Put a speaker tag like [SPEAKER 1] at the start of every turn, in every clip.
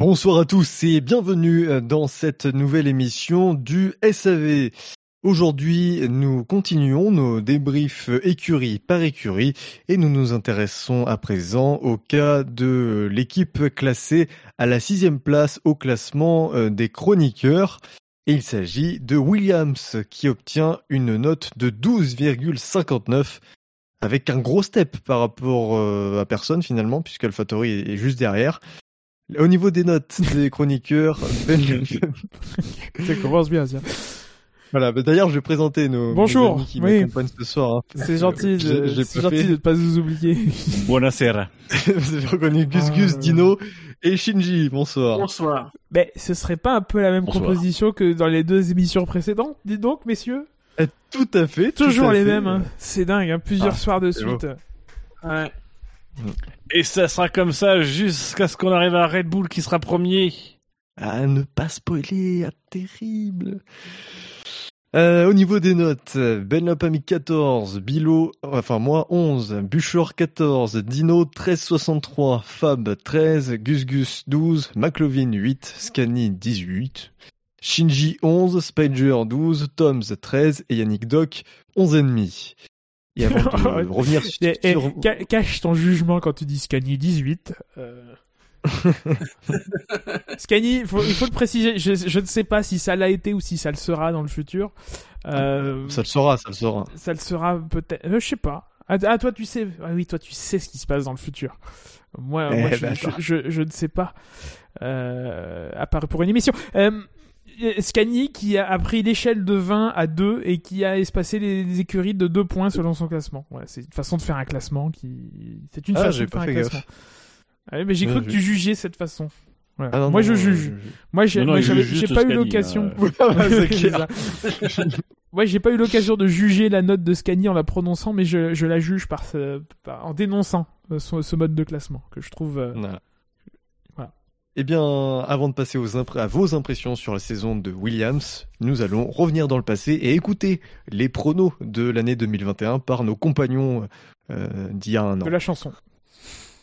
[SPEAKER 1] Bonsoir à tous et bienvenue dans cette nouvelle émission du SAV. Aujourd'hui, nous continuons nos débriefs écurie par écurie et nous nous intéressons à présent au cas de l'équipe classée à la sixième place au classement euh, des chroniqueurs. Et il s'agit de Williams qui obtient une note de 12,59 avec un gros step par rapport euh, à personne finalement puisque AlphaTauri est juste derrière. Au niveau des notes des chroniqueurs, ben...
[SPEAKER 2] ça commence bien, ça.
[SPEAKER 1] Voilà, bah, d'ailleurs, je vais présenter nos,
[SPEAKER 2] Bonjour,
[SPEAKER 1] amis qui
[SPEAKER 2] oui.
[SPEAKER 1] m'accompagnent ce soir. hein.
[SPEAKER 2] C'est gentil, de, c'est
[SPEAKER 1] fait-
[SPEAKER 2] de ne pas vous oublier.
[SPEAKER 3] Buonasera.
[SPEAKER 1] Vous avez reconnu Gus Gus,
[SPEAKER 2] Ah.
[SPEAKER 1] Dino et Shinji. Bonsoir.
[SPEAKER 4] Bonsoir.
[SPEAKER 2] Mais ce serait pas un peu la même
[SPEAKER 3] Bonsoir.
[SPEAKER 2] composition que dans les deux émissions précédentes Dites donc, messieurs?
[SPEAKER 1] Eh, Tout à fait.
[SPEAKER 2] Toujours
[SPEAKER 1] à
[SPEAKER 2] les
[SPEAKER 1] fait.
[SPEAKER 2] mêmes. hein. C'est dingue, hein. plusieurs
[SPEAKER 1] Ah,
[SPEAKER 2] soirs de suite.
[SPEAKER 4] Ouais.
[SPEAKER 3] Et ça sera comme ça jusqu'à ce qu'on arrive à Red Bull qui sera premier.
[SPEAKER 1] À ne pas spoiler, ah, terrible. Euh, au niveau des notes, Benlop a mis 14, Bilo, enfin moi 11, Buchor 14, Dino 13,63, Fab 13, Gus Gus 12, McLovin 8, Scani 18, Shinji 11, Spider 12, Toms 13 et Yannick Doc 11,5. Et avant de revenir sur...
[SPEAKER 2] Et- et
[SPEAKER 1] sur-
[SPEAKER 2] ca- cache ton jugement quand tu dis Scani 18. euh. Scani, faut- il faut le préciser, je, je ne sais pas si ça l'a été ou si ça le sera dans le futur. Euh,
[SPEAKER 1] Ça le saura, ça le saura.
[SPEAKER 2] ça le sera peut-être. euh, je sais pas. Ah, ah, toi, tu sais. Ah oui, toi, tu sais ce qui se passe dans le futur. Moi,
[SPEAKER 1] Eh
[SPEAKER 2] moi, je,
[SPEAKER 1] ben,
[SPEAKER 2] je,
[SPEAKER 1] ça.
[SPEAKER 2] je- je ne sais pas. Euh, à part pour une émission. Euh, Scani qui a, pris l'échelle de 20 à 2 et qui a espacé les, les écuries de 2 points selon son classement. Ouais, c'est une façon de faire un classement qui. C'est une
[SPEAKER 1] Ah,
[SPEAKER 2] façon de
[SPEAKER 1] pas
[SPEAKER 2] faire un
[SPEAKER 1] gaffe.
[SPEAKER 2] classement. Ah mais j'ai cru que tu jugeais cette façon. Ouais.
[SPEAKER 1] Ah non,
[SPEAKER 2] moi,
[SPEAKER 1] non,
[SPEAKER 2] je
[SPEAKER 1] non,
[SPEAKER 2] juge. Moi, j'ai pas eu l'occasion. Ouais, j'ai pas eu l'occasion de juger la note de Scani en la prononçant, mais je, je la juge par ce, par- en dénonçant euh, ce, ce mode de classement que je trouve. euh,
[SPEAKER 1] Voilà. Eh bien, avant de passer aux à vos impressions sur la saison de Williams, nous allons revenir dans le passé et écouter les pronos de l'année 2021 par nos compagnons euh, d'il y a un an.
[SPEAKER 2] de la chanson.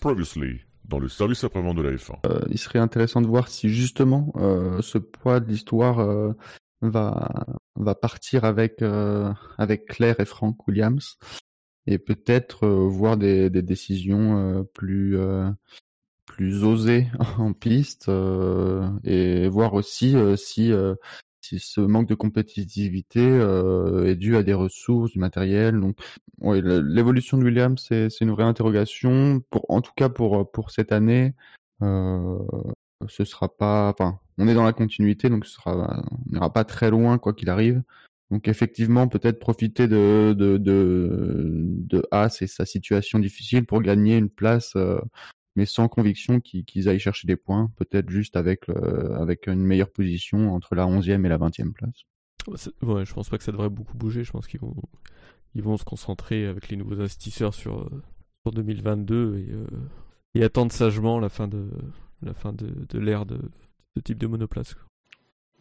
[SPEAKER 5] Previously, dans le service après-vente de la F1.
[SPEAKER 6] Euh, il serait intéressant de voir si justement euh, ce poids de l'histoire euh, va va partir avec euh, avec Claire et Frank Williams et peut-être euh, voir des, des décisions euh, plus euh, plus en piste euh, et voir aussi euh, si euh, si ce manque de compétitivité euh, est dû à des ressources, du matériel. Donc, ouais, l'évolution de Williams, c'est une vraie interrogation. Pour, en tout cas, pour pour cette année, euh, ce sera pas. Enfin, on est dans la continuité, donc ce sera, on n'ira pas très loin quoi qu'il arrive. Donc effectivement, peut-être profiter de de de, de Haas et sa situation difficile pour gagner une place, euh, mais sans conviction qu'ils aillent chercher des points. Peut-être juste avec le, avec une meilleure position entre la 11e et la 20e place.
[SPEAKER 7] C'est- Ouais, je pense pas que ça devrait beaucoup bouger. Je pense qu'ils vont, ils vont se concentrer avec les nouveaux investisseurs sur, euh, sur 2022 et, euh, et attendre sagement la fin de la fin de, de l'ère de ce type de monoplace. quoi.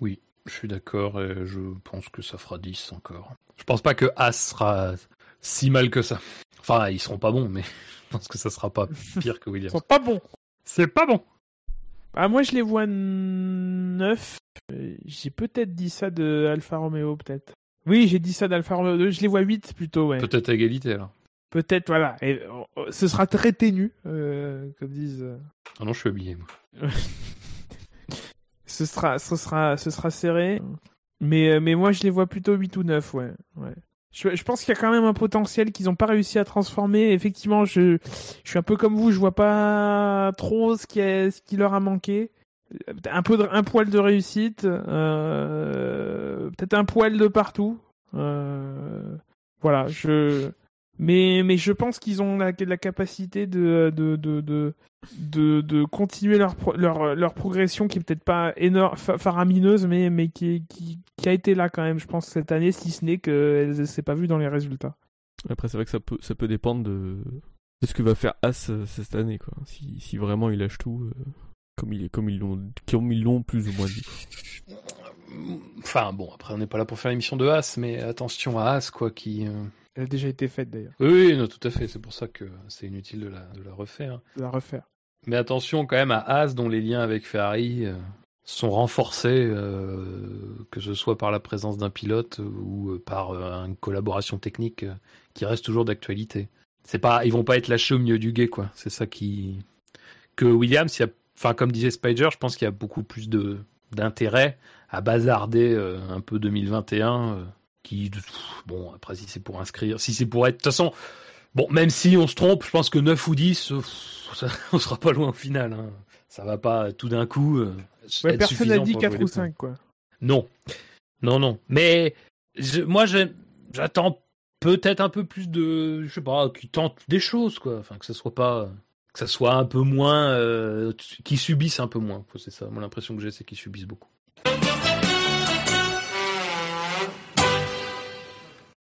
[SPEAKER 4] Oui, je suis d'accord et je pense que ça fera 10 encore. Je pense pas que As sera si mal que ça. Enfin, ils seront pas bons, mais je pense que ça sera pas pire que
[SPEAKER 2] Ils
[SPEAKER 4] Williams.
[SPEAKER 2] sont pas bons.
[SPEAKER 4] C'est pas bon.
[SPEAKER 2] Ah, moi, je les vois 9. J'ai peut-être dit ça de Alfa Romeo, peut-être. Oui, j'ai dit ça d'Alfa Romeo 2. Je les vois 8 plutôt, ouais.
[SPEAKER 4] Peut-être à égalité alors.
[SPEAKER 2] Peut-être, voilà. Et, euh, ce sera très ténu, euh, comme disent. euh,
[SPEAKER 4] Ah non, je suis habillé. Moi.
[SPEAKER 2] Ce sera, ce sera, ce sera serré. Mais, euh, mais moi, je les vois plutôt 8 ou 9, ouais. ouais. Je, je pense qu'il y a quand même un potentiel qu'ils n'ont pas réussi à transformer. Effectivement, je, je suis un peu comme vous, je vois pas trop ce qui, est, ce qui leur a manqué. Un peu de, un poil de réussite, euh, peut-être un poil de partout. Euh, voilà, je. Mais, mais je pense qu'ils ont la, la capacité de, de, de, de, de, de continuer leur, pro- leur, leur progression qui est peut-être pas énorme, fa- faramineuse, mais, mais qui, qui, qui a été là quand même, je pense, cette année, si ce n'est qu'elle ne s'est pas vue dans les résultats.
[SPEAKER 7] Après, c'est vrai que ça peut, ça peut dépendre de, de ce que va faire As euh, cette année. Quoi. Si, si vraiment il lâche tout, euh, comme, il est, comme ils l'ont comme ils l'ont plus ou moins dit.
[SPEAKER 4] Enfin bon, après on n'est pas là pour faire l'émission de As, mais attention à As quoi qui. euh,
[SPEAKER 2] Elle a déjà été faite d'ailleurs,
[SPEAKER 4] Oui, oui, non, tout à fait. C'est pour ça que c'est inutile de la, de la refaire.
[SPEAKER 2] de la refaire.
[SPEAKER 4] Mais attention quand même à As, dont les liens avec Ferrari euh, sont renforcés, euh, que ce soit par la présence d'un pilote ou euh, par euh, une collaboration technique euh, qui reste toujours d'actualité. C'est pas, ils vont pas être lâchés au milieu du guet, quoi. C'est ça qui que Williams, enfin comme disait Spider, je pense qu'il y a beaucoup plus de d'intérêt à bazarder un peu 2021. Qui, bon, après si c'est pour inscrire, si c'est pour être, de toute façon, bon, même si on se trompe, je pense que 9 ou 10, euh, ça- on sera pas loin au final. hein. Ça va pas tout d'un coup. euh,
[SPEAKER 2] Ouais,
[SPEAKER 4] être
[SPEAKER 2] personne n'a dit
[SPEAKER 4] pour
[SPEAKER 2] 4
[SPEAKER 4] jouer
[SPEAKER 2] ou
[SPEAKER 4] les points.
[SPEAKER 2] 5, quoi.
[SPEAKER 4] Non, non, non. Mais je- moi, j'attends peut-être un peu plus de, je sais pas, qui tentent des choses, quoi. Enfin, que ce soit pas, que ça soit un peu moins, euh, qui subissent un peu moins. C'est ça. Moi, l'impression que j'ai, c'est qu'ils subissent beaucoup.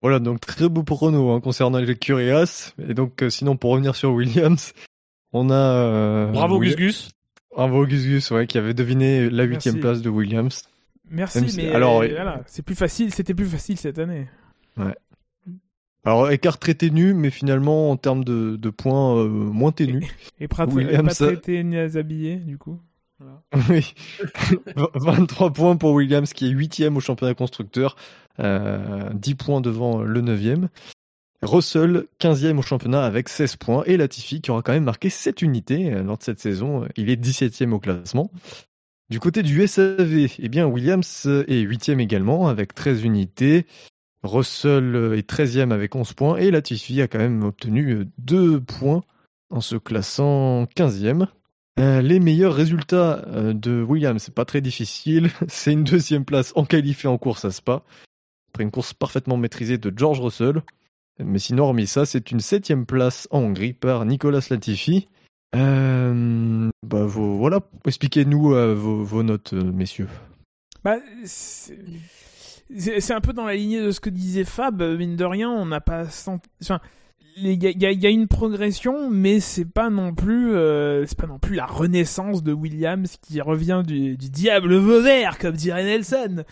[SPEAKER 1] Voilà, donc très beau prono hein, concernant les Curias. Et donc, euh, sinon, pour revenir sur Williams, on a... euh,
[SPEAKER 3] Bravo Gus Gus.
[SPEAKER 1] Bravo Gus Gus, ouais, qui avait deviné la huitième place de Williams.
[SPEAKER 2] Merci,
[SPEAKER 1] si-
[SPEAKER 2] mais
[SPEAKER 1] alors,
[SPEAKER 2] voilà, c'est plus facile, c'était plus facile cette année.
[SPEAKER 1] Alors, écart très ténu, mais finalement, en termes de, de points, euh, moins ténu.
[SPEAKER 2] Et Pratt
[SPEAKER 1] Williams,
[SPEAKER 2] pas traité ni habillé, du coup.
[SPEAKER 1] Oui. 23 points pour Williams, qui est huitième au championnat constructeur. Euh, 10 points devant le neuvième. Russell, 15e au championnat avec 16 points. Et Latifi, qui aura quand même marqué 7 unités euh, lors de cette saison. Il est 17e au classement. Du côté du SAV, eh bien, Williams est 8e également avec 13 unités. Russell est 13e avec 11 points. Et Latifi a quand même obtenu 2 points en se classant 15e. Euh, les meilleurs résultats euh, de Williams, c'est pas très difficile. C'est une deuxième place en qualif et en course à Spa. Après une course parfaitement maîtrisée de George Russell. Mais sinon, hormis ça, c'est une septième place en Hongrie par Nicolas Latifi. Euh, bah, voilà, expliquez-nous vos, notes, messieurs.
[SPEAKER 2] Bah, c'est un peu dans la lignée de ce que disait Fab. Mine de rien, on n'a pas senti. Il y, a- y y une progression, mais c'est pas non plus, euh, c'est pas non plus la renaissance de Williams qui revient du, du diable Vauvert, comme dirait Nelson.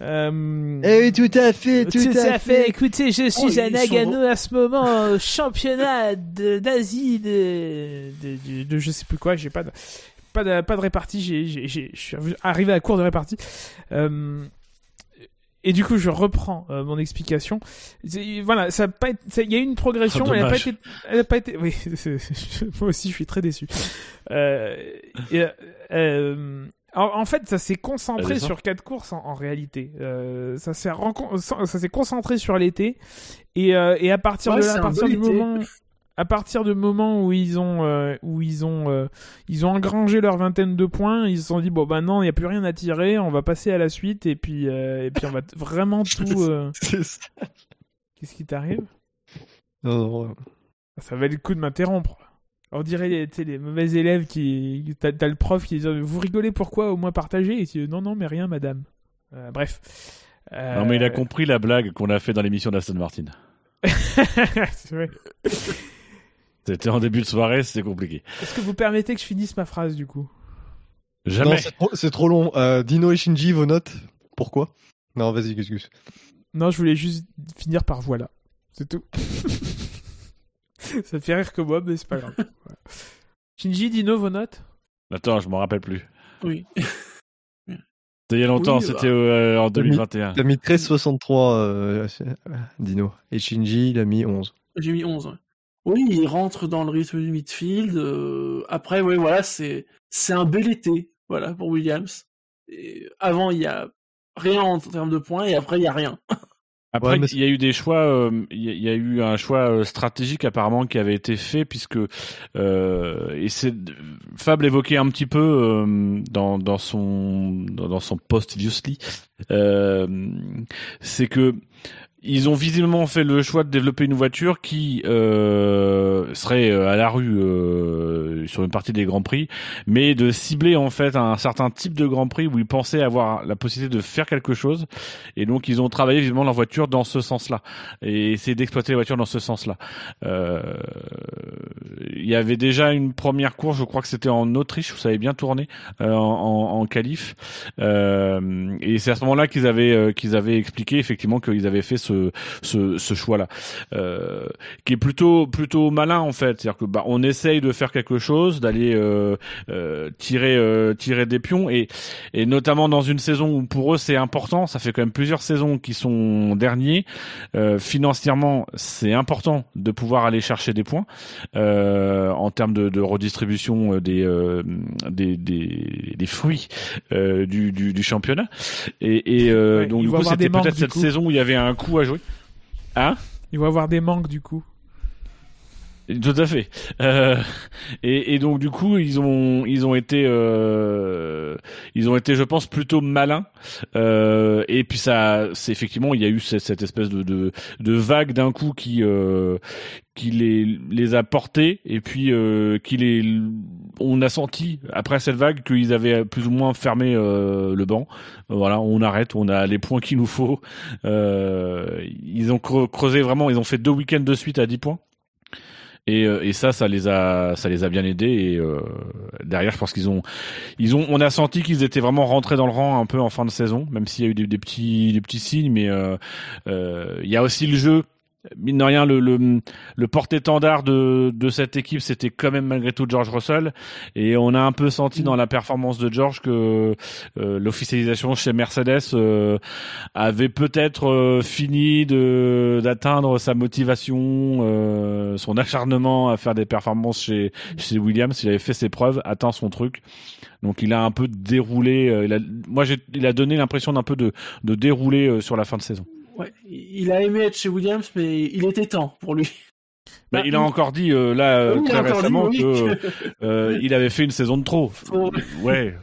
[SPEAKER 2] Euh,
[SPEAKER 1] Eh tout à fait,
[SPEAKER 2] tout à fait. Écoutez, je suis
[SPEAKER 8] Oh,
[SPEAKER 2] à
[SPEAKER 8] ils
[SPEAKER 2] Nagano
[SPEAKER 8] sont-
[SPEAKER 2] à ce moment, au championnat d'Asie de, de, de- de je sais plus quoi. J'ai pas de, pas de, pas de répartie. J'ai, j'ai, j'ai- je suis arrivé à court de répartie. Euh, et du coup, je reprends euh, mon explication. Voilà, ça a pas été- il y a eu une progression,
[SPEAKER 3] Oh,
[SPEAKER 2] elle a pas été, elle a pas été, oui, moi aussi, je suis très déçu. Euh, et, euh, en, en fait, ça s'est concentré sur quatre courses en, en réalité. Euh, ça s'est ça s'est concentré sur l'été et, euh, et à partir
[SPEAKER 8] Ouais,
[SPEAKER 2] de là, à partir du moment, à partir du moment où ils ont euh, où ils ont euh, ils ont engrangé leur vingtaine de points, ils se sont dit bon bah non, il y a plus rien à tirer, on va passer à la suite et puis euh, et puis on va vraiment tout. euh,
[SPEAKER 1] C'est ça.
[SPEAKER 2] Qu'est-ce qui t'arrive?
[SPEAKER 1] Non, non,
[SPEAKER 2] Ça valait le coup de m'interrompre. On dirait les, tu sais, les mauvais élèves qui. T'as le prof qui dit Vous rigolez pourquoi Au moins partagez? Et tu dis Non, non, mais rien, madame. Euh, bref. Euh,
[SPEAKER 3] Non mais il a compris la blague qu'on a fait dans l'émission d'Aston Martin.
[SPEAKER 2] C'est vrai.
[SPEAKER 3] C'était en début de soirée, c'était compliqué.
[SPEAKER 2] Est-ce que vous permettez que je finisse ma phrase du coup?
[SPEAKER 1] Non,
[SPEAKER 3] Jamais.
[SPEAKER 1] c'est trop, c'est trop long. Euh, Dino et Shinji, vos notes? Pourquoi? Non, vas-y, Gus Gus.
[SPEAKER 2] Non, je voulais juste finir par voilà. C'est tout. Ça fait rire que moi, mais c'est pas grave. Shinji, Dino, vos notes?
[SPEAKER 3] Attends, je m'en rappelle plus.
[SPEAKER 8] Oui.
[SPEAKER 3] C'était il y a longtemps,
[SPEAKER 8] Oui, bah.
[SPEAKER 3] c'était euh, en 2021.
[SPEAKER 1] Il a mis 13,63 euh, Dino. Et Shinji, il a mis 11.
[SPEAKER 8] J'ai mis 11. ouais. Oui, il rentre dans le rythme du midfield. euh, après, oui, voilà, c'est c'est un bel été, voilà, pour Williams. Et avant, il y a rien en termes de points, et après, il y a rien.
[SPEAKER 3] Après,
[SPEAKER 1] Ouais, mais
[SPEAKER 3] il y a eu des choix, euh, il y, a- eu un choix euh, stratégique apparemment qui avait été fait puisque euh, et c'est Fab l'évoquait un petit peu euh, dans, dans son dans, dans son post euh, c'est que ils ont visiblement fait le choix de développer une voiture qui euh, serait euh, à la rue euh, sur une partie des grands prix, mais de cibler en fait un certain type de grand prix où ils pensaient avoir la possibilité de faire quelque chose et donc ils ont travaillé visiblement leur voiture dans ce sens-là et essayer d'exploiter la voiture dans ce sens-là. Euh, il y avait déjà une première course, je crois que c'était en Autriche où ça avait bien tourné euh, en, en, en qualif. Et c'est à ce moment-là qu'ils avaient qu'ils avaient expliqué effectivement qu'ils avaient fait ce ce ce, ce choix-là, euh, qui est plutôt plutôt malin en fait. C'est-à-dire que bah on essaye de faire quelque chose, d'aller euh, euh, tirer euh, tirer des pions et et notamment dans une saison où pour eux c'est important. Ça fait quand même plusieurs saisons qui sont derniers. Euh, financièrement, c'est important de pouvoir aller chercher des points euh, en termes de, de redistribution des, euh, des, des des fruits euh, du, du du championnat. Et, et euh,
[SPEAKER 2] Ouais,
[SPEAKER 3] donc du coup c'était peut-être cette
[SPEAKER 2] coup.
[SPEAKER 3] saison où il y avait un coup à jouer. Hein?
[SPEAKER 2] Il va avoir des manques du coup.
[SPEAKER 3] Tout à fait. Euh, et, et donc du coup, ils ont ils ont été euh, ils ont été, je pense, plutôt malins. Euh, et puis ça, c'est effectivement, il y a eu cette, espèce de, de de vague d'un coup qui euh, qui les les a portés et puis euh, qui les on a senti après cette vague qu'ils avaient plus ou moins fermé euh, le banc. Voilà, on arrête, on a les points qu'il nous faut. Ils ont creu- creusé vraiment, ils ont fait deux week-ends de suite à 10 points. Et, euh, et ça, ça les a, ça les a bien aidés. Et euh, derrière, je pense qu'ils ont, ils ont, on a senti qu'ils étaient vraiment rentrés dans le rang un peu en fin de saison, même s'il y a eu des, petits, des petits signes. Mais euh, euh, il y a aussi le jeu. Mine de rien, le, le, le porte-étendard de, de cette équipe, c'était quand même malgré tout George Russell. Et on a un peu senti dans la performance de George que euh, l'officialisation chez Mercedes euh, avait peut-être euh, fini de d'atteindre sa motivation, euh, son acharnement à faire des performances chez chez Williams. Il avait fait ses preuves, atteint son truc. Donc il a un peu déroulé. euh, il a, moi, j'ai, il a donné l'impression d'un peu de de dérouler euh, sur la fin de saison.
[SPEAKER 8] Ouais, il a aimé être chez Williams, mais il était temps pour lui.
[SPEAKER 3] Mais
[SPEAKER 8] Bah,
[SPEAKER 3] il a encore dit euh, là euh,
[SPEAKER 8] Oui, a
[SPEAKER 3] très
[SPEAKER 8] dit,
[SPEAKER 3] récemment
[SPEAKER 8] oui,
[SPEAKER 3] que
[SPEAKER 8] que-
[SPEAKER 3] euh, il avait fait une saison de trop. Ouais.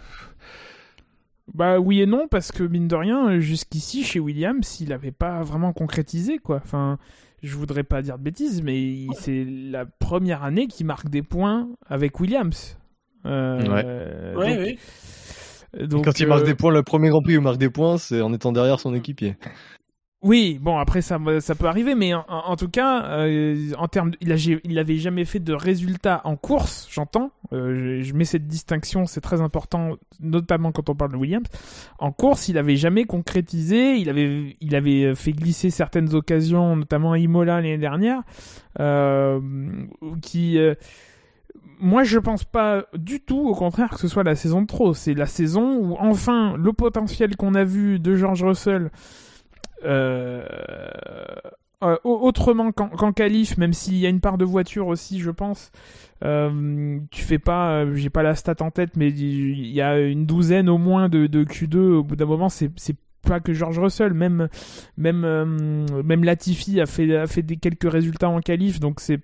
[SPEAKER 2] Bah oui et non parce que mine de rien jusqu'ici chez Williams il avait pas vraiment concrétisé quoi. Enfin je voudrais pas dire de bêtises mais c'est la première année qu'il marque des points avec Williams. Euh,
[SPEAKER 1] Ouais.
[SPEAKER 8] Ouais,
[SPEAKER 2] donc-
[SPEAKER 8] oui.
[SPEAKER 2] donc,
[SPEAKER 1] Quand il marque
[SPEAKER 2] euh,
[SPEAKER 1] des points, le premier Grand Prix où il marque des points, c'est en étant derrière son équipier.
[SPEAKER 2] Oui, bon après ça ça peut arriver, mais en, en tout cas, euh, en termes, il a il avait jamais fait de résultats en course, j'entends. Euh, je, je mets cette distinction, c'est très important, notamment quand on parle de Williams. En course, il avait jamais concrétisé, il avait il avait fait glisser certaines occasions, notamment à Imola l'année dernière, euh, qui euh, moi, je pense pas du tout, au contraire, que ce soit la saison de trop. C'est la saison où, enfin, le potentiel qu'on a vu de George Russell, euh, euh, au- autrement qu'en qu'en qualif, même s'il y a une part de voiture aussi, je pense. Euh, tu fais pas, j'ai pas la stat en tête, mais il y a une douzaine au moins de, de Q2. Au bout d'un moment, c'est pas que George Russell, même même euh, même Latifi a fait a fait des quelques résultats en qualif, donc c'est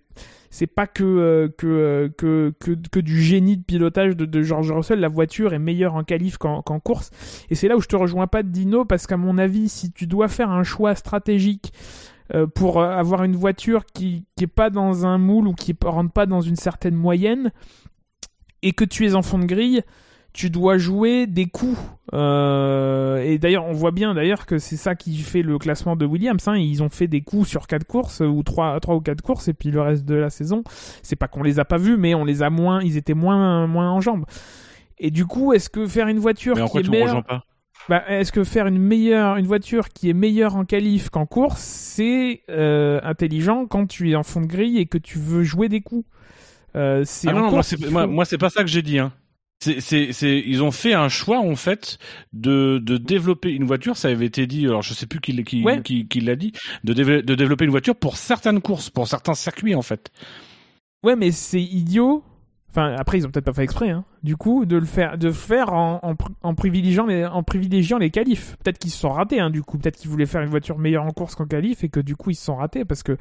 [SPEAKER 2] c'est pas que, euh, que, euh, que, que, que du génie de pilotage de, George Russell. La voiture est meilleure en qualif qu'en course. Et c'est là où je te rejoins pas de Dino, parce qu'à mon avis, si tu dois faire un choix stratégique pour avoir une voiture qui, qui est pas dans un moule ou qui rentre pas dans une certaine moyenne, et que tu es en fond de grille, tu dois jouer des coups. Euh, et d'ailleurs, on voit bien d'ailleurs que c'est ça qui fait le classement de Williams. Hein. Ils ont fait des coups sur quatre courses ou trois, trois ou quatre courses, et puis le reste de la saison, c'est pas qu'on les a pas vus, mais on les a moins, ils étaient moins, moins en jambes. Et du coup, est-ce que faire une voiture
[SPEAKER 3] Mais en
[SPEAKER 2] qui
[SPEAKER 3] quoi
[SPEAKER 2] est meilleure,
[SPEAKER 3] pas
[SPEAKER 2] bah, est-ce que faire une meilleure, une voiture qui est meilleure en qualif qu'en course, c'est euh, intelligent quand tu es en fond de grille et que tu veux jouer des coups? Euh,
[SPEAKER 3] Ah c'est moi c'est pas ça que j'ai dit hein. C'est c'est c'est ils ont fait un choix en fait de de développer une voiture, ça avait été dit alors je sais plus qui l'a- qui
[SPEAKER 2] Ouais.
[SPEAKER 3] qui, qui l'a dit de de développer une voiture pour certaines courses, pour certains circuits en fait.
[SPEAKER 2] Ouais, mais c'est idiot. Enfin, après, ils ont peut-être pas fait exprès, hein. Du coup, de le faire, de faire en, en, pr- en privilégiant les, en qualifs. Peut-être qu'ils se sont ratés, hein, du coup. Peut-être qu'ils voulaient faire une voiture meilleure en course qu'en qualif et que du coup, ils se sont ratés parce que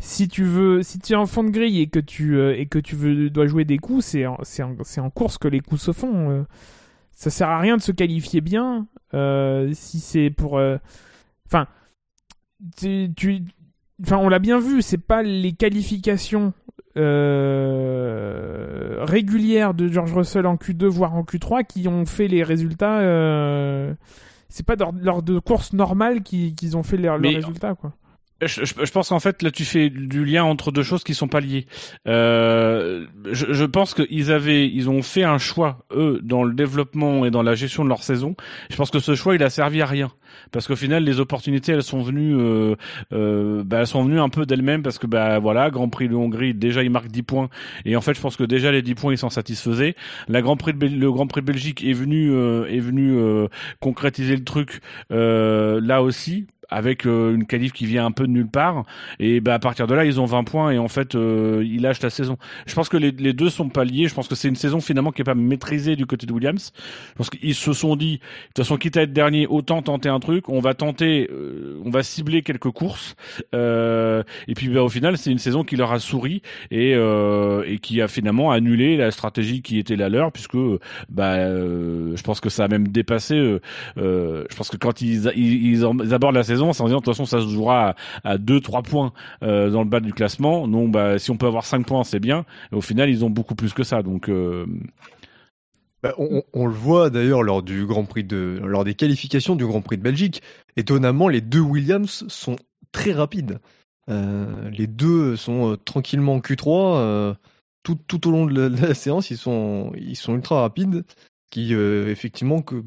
[SPEAKER 2] si tu veux, si tu es en fond de grille et que tu, euh, et que tu veux, dois jouer des coups, c'est en, c'est en, course que les coups se font. euh. ça sert à rien de se qualifier bien, euh, si c'est pour, euh, enfin, tu- enfin, on l'a bien vu, c'est pas les qualifications euh, régulières de George Russell en Q2 voire en Q3 qui ont fait les résultats. euh, c'est pas lors, de courses normales qui- qu'ils ont fait leurs résultats quoi.
[SPEAKER 3] Je, je- pense qu'en fait là tu fais du lien entre deux choses qui sont pas liées. Euh, je, je pense qu'ils avaient, ils ont fait un choix eux dans le développement et dans la gestion de leur saison. Je pense que ce choix il a servi à rien parce qu'au final les opportunités elles sont venues, euh, euh, bah, elles sont venues un peu d'elles-mêmes parce que bah voilà Grand Prix de Hongrie déjà il marque 10 points et en fait je pense que déjà les 10 points ils s'en satisfaisaient. La Grand Prix le Grand Prix de Belgique est venu euh, est venu euh, concrétiser le truc euh, là aussi avec euh, une qualif qui vient un peu de nulle part et bah à partir de là ils ont 20 points et en fait euh, ils lâchent la saison. Je pense que les, les deux sont pas liés, je pense que c'est une saison finalement qui est pas maîtrisée du côté de Williams. Je pense qu'ils se sont dit de toute façon quitte à être dernier autant tenter un truc, on va tenter euh, on va cibler quelques courses euh, et puis bah, au final c'est une saison qui leur a souri et euh, et qui a finalement annulé la stratégie qui était la leur puisque bah euh, je pense que ça a même dépassé je pense que quand ils, ils, ils abordent la saison, c'est en disant de toute façon ça se jouera à, 2-3 points euh, dans le bas du classement. Non, bah si on peut avoir 5 points, c'est bien. Au final, ils ont beaucoup plus que ça. Donc euh,
[SPEAKER 1] Bah, on, le voit d'ailleurs lors du Grand Prix de, lors des qualifications du Grand Prix de Belgique. Étonnamment, les deux Williams sont très rapides. Euh, les deux sont tranquillement en Q3 euh, tout, tout au long de la, de la séance. Ils sont, ils sont ultra rapides, qui effectivement que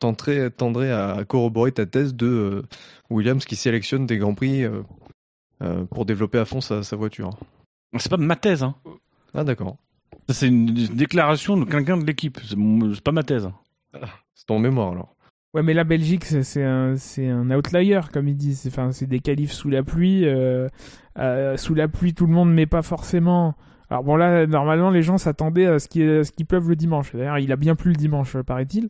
[SPEAKER 1] tendrait à corroborer ta thèse de euh, Williams qui sélectionne des Grands Prix euh, euh, pour développer à fond sa, sa voiture.
[SPEAKER 3] c'est pas ma thèse. Hein.
[SPEAKER 1] Ah d'accord.
[SPEAKER 3] C'est une déclaration de quelqu'un de l'équipe. C'est pas ma thèse.
[SPEAKER 1] C'est ton mémoire alors.
[SPEAKER 2] Ouais, mais la Belgique, c'est un, c'est un outlier, comme ils disent. C'est- Enfin, c'est des qualifs sous la pluie. euh, euh, sous la pluie, tout le monde met pas forcément. Alors bon, là, normalement, les gens s'attendaient à ce qu'il qu'il pleuve le dimanche. D'ailleurs, il a bien plu le dimanche, paraît-il.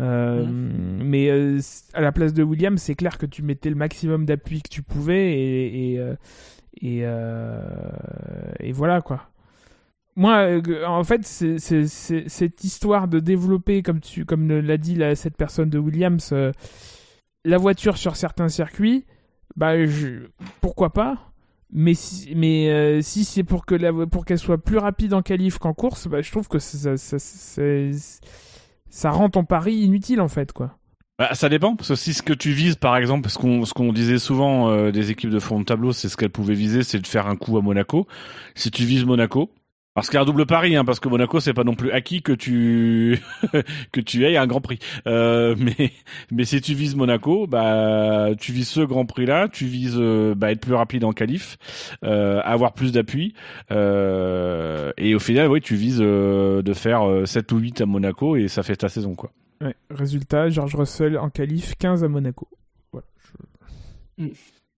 [SPEAKER 2] Euh, Mais euh, à la place de Williams, c'est clair que tu mettais le maximum d'appui que tu pouvais et et, euh, et, euh, et voilà quoi. Moi, en fait, c'est c'est- c'est- cette histoire de développer, comme tu, comme l'a dit la- cette personne de Williams, la voiture sur certains circuits, bah, je, pourquoi pas? Mais si, mais si c'est pour que la, pour qu'elle soit plus rapide en qualif qu'en course, bah, je trouve que ça, ça, ça- ça rend ton pari inutile en fait quoi.
[SPEAKER 3] Bah, ça dépend, parce que si ce que tu vises, par exemple, ce qu'on ce qu'on disait souvent euh, des équipes de fond de tableau, c'est ce qu'elles pouvaient viser, c'est de faire un coup à Monaco. Si tu vises Monaco, parce qu'il y a un double pari, hein, parce que Monaco, c'est pas non plus acquis que tu que tu aies un Grand Prix. Euh, mais mais si tu vises Monaco, bah tu vises ce Grand Prix là, tu vises euh, bah, être plus rapide en qualif, euh, avoir plus d'appui, euh, et au final, oui, tu vises euh, de faire euh, 7 ou 8 à Monaco et ça fait ta saison quoi.
[SPEAKER 2] Ouais, résultat, George Russell en qualif 15 à Monaco. Voilà, je-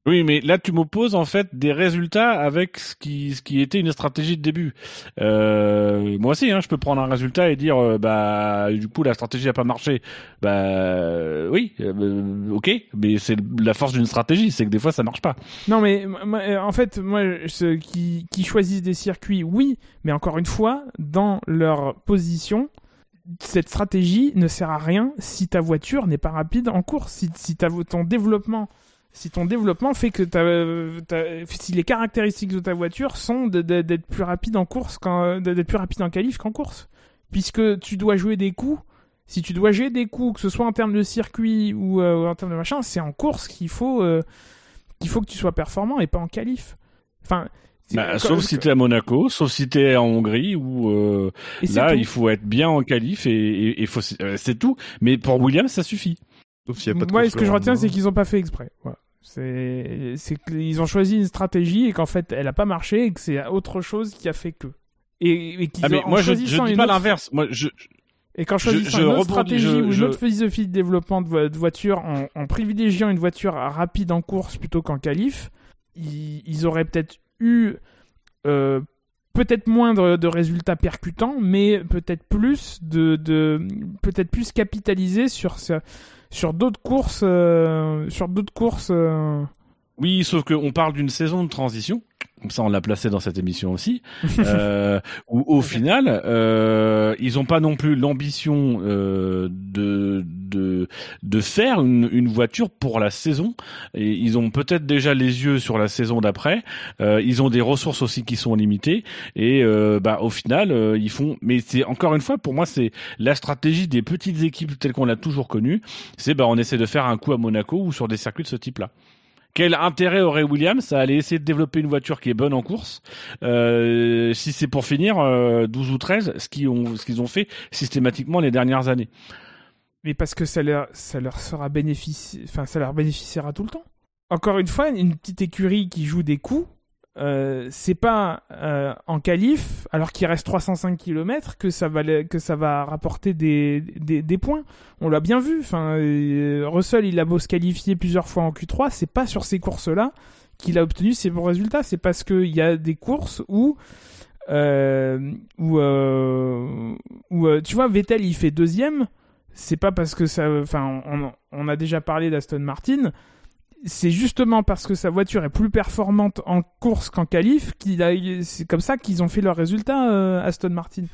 [SPEAKER 3] Oui, mais là tu m'opposes en fait des résultats avec ce qui était une stratégie de début. Euh, moi aussi, hein, je peux prendre un résultat et dire euh, bah du coup la stratégie a pas marché. Bah oui, euh, ok, mais c'est la force d'une stratégie, c'est que des fois ça marche pas.
[SPEAKER 2] Non, mais en fait, moi, ceux qui, choisissent des circuits, oui, mais encore une fois, dans leur position, cette stratégie ne sert à rien si ta voiture n'est pas rapide en course, si, si ton développement. Si ton développement fait que ta- si les caractéristiques de ta voiture sont d'être plus rapide en course qu'en- d'être plus rapide en qualif qu'en course, puisque tu dois jouer des coups. Si tu dois jouer des coups, que ce soit en termes de circuit ou euh, en termes de machin, c'est en course qu'il faut euh, qu'il faut que tu sois performant et pas en qualif. Enfin,
[SPEAKER 3] Bah, sauf si t'es à Monaco, sauf si t'es en Hongrie où euh, là
[SPEAKER 2] tout.
[SPEAKER 3] il faut être bien en qualif et, et, et faut c'est tout. Mais pour Williams ça suffit.
[SPEAKER 1] Sauf s'il y a pas de
[SPEAKER 2] Moi, ce que je retiens,
[SPEAKER 1] lendemain.
[SPEAKER 2] c'est qu'ils ont pas fait exprès. Voilà. C'est, qu'ils ont choisi une stratégie et qu'en fait, elle a pas marché et que c'est autre chose qui a fait que. Et, et qu'ils
[SPEAKER 3] Ah mais
[SPEAKER 2] ont- en
[SPEAKER 3] moi je, je dis pas
[SPEAKER 2] autre-
[SPEAKER 3] l'inverse. Moi je
[SPEAKER 2] Et qu'en
[SPEAKER 3] je-
[SPEAKER 2] choisissant
[SPEAKER 3] je
[SPEAKER 2] une autre stratégie
[SPEAKER 3] je-
[SPEAKER 2] ou
[SPEAKER 3] je-
[SPEAKER 2] une autre philosophie de développement de, vo- de voiture en, en privilégiant une voiture rapide en course plutôt qu'en qualif, ils, ils auraient peut-être eu euh, peut-être moins de, de résultats percutants, mais peut-être plus de, de peut-être plus capitalisé sur ce- sur d'autres courses euh, sur d'autres courses. euh,
[SPEAKER 3] Oui, sauf qu'on parle d'une saison de transition. Comme ça, on l'a placé dans cette émission aussi. euh, où au final, euh, ils n'ont pas non plus l'ambition euh, de, de de faire une, une voiture pour la saison. Et ils ont peut-être déjà les yeux sur la saison d'après. Euh, ils ont des ressources aussi qui sont limitées. Et euh, bah au final, euh, ils font. Mais c'est encore une fois, pour moi, c'est la stratégie des petites équipes telles qu'on l'a toujours connue. C'est bah on essaie de faire un coup à Monaco ou sur des circuits de ce type-là quel intérêt aurait Williams à aller essayer de développer une voiture qui est bonne en course euh, si c'est pour finir euh, 12 ou 13, ce qu'ils ont, fait systématiquement les dernières années?
[SPEAKER 2] Mais parce que ça ça leur sera bénéfici... enfin, ça leur bénéficiera tout le temps. Encore une fois, une petite écurie qui joue des coups, euh, c'est pas euh, en qualif, alors qu'il reste 305 km, que ça va, que ça va rapporter des, des, points. On l'a bien vu. Enfin, euh, Russell, il a beau se qualifier plusieurs fois en Q3, c'est pas sur ces courses-là qu'il a obtenu ses bons résultats. C'est parce qu'il y a des courses où, où, où tu vois, Vettel, il fait deuxième. C'est pas parce que ça. Enfin, on a déjà parlé d'Aston Martin c'est justement parce que sa voiture est plus performante en course qu'en qualif qu'il a, c'est comme ça qu'ils ont fait leurs résultats euh, Aston Martin.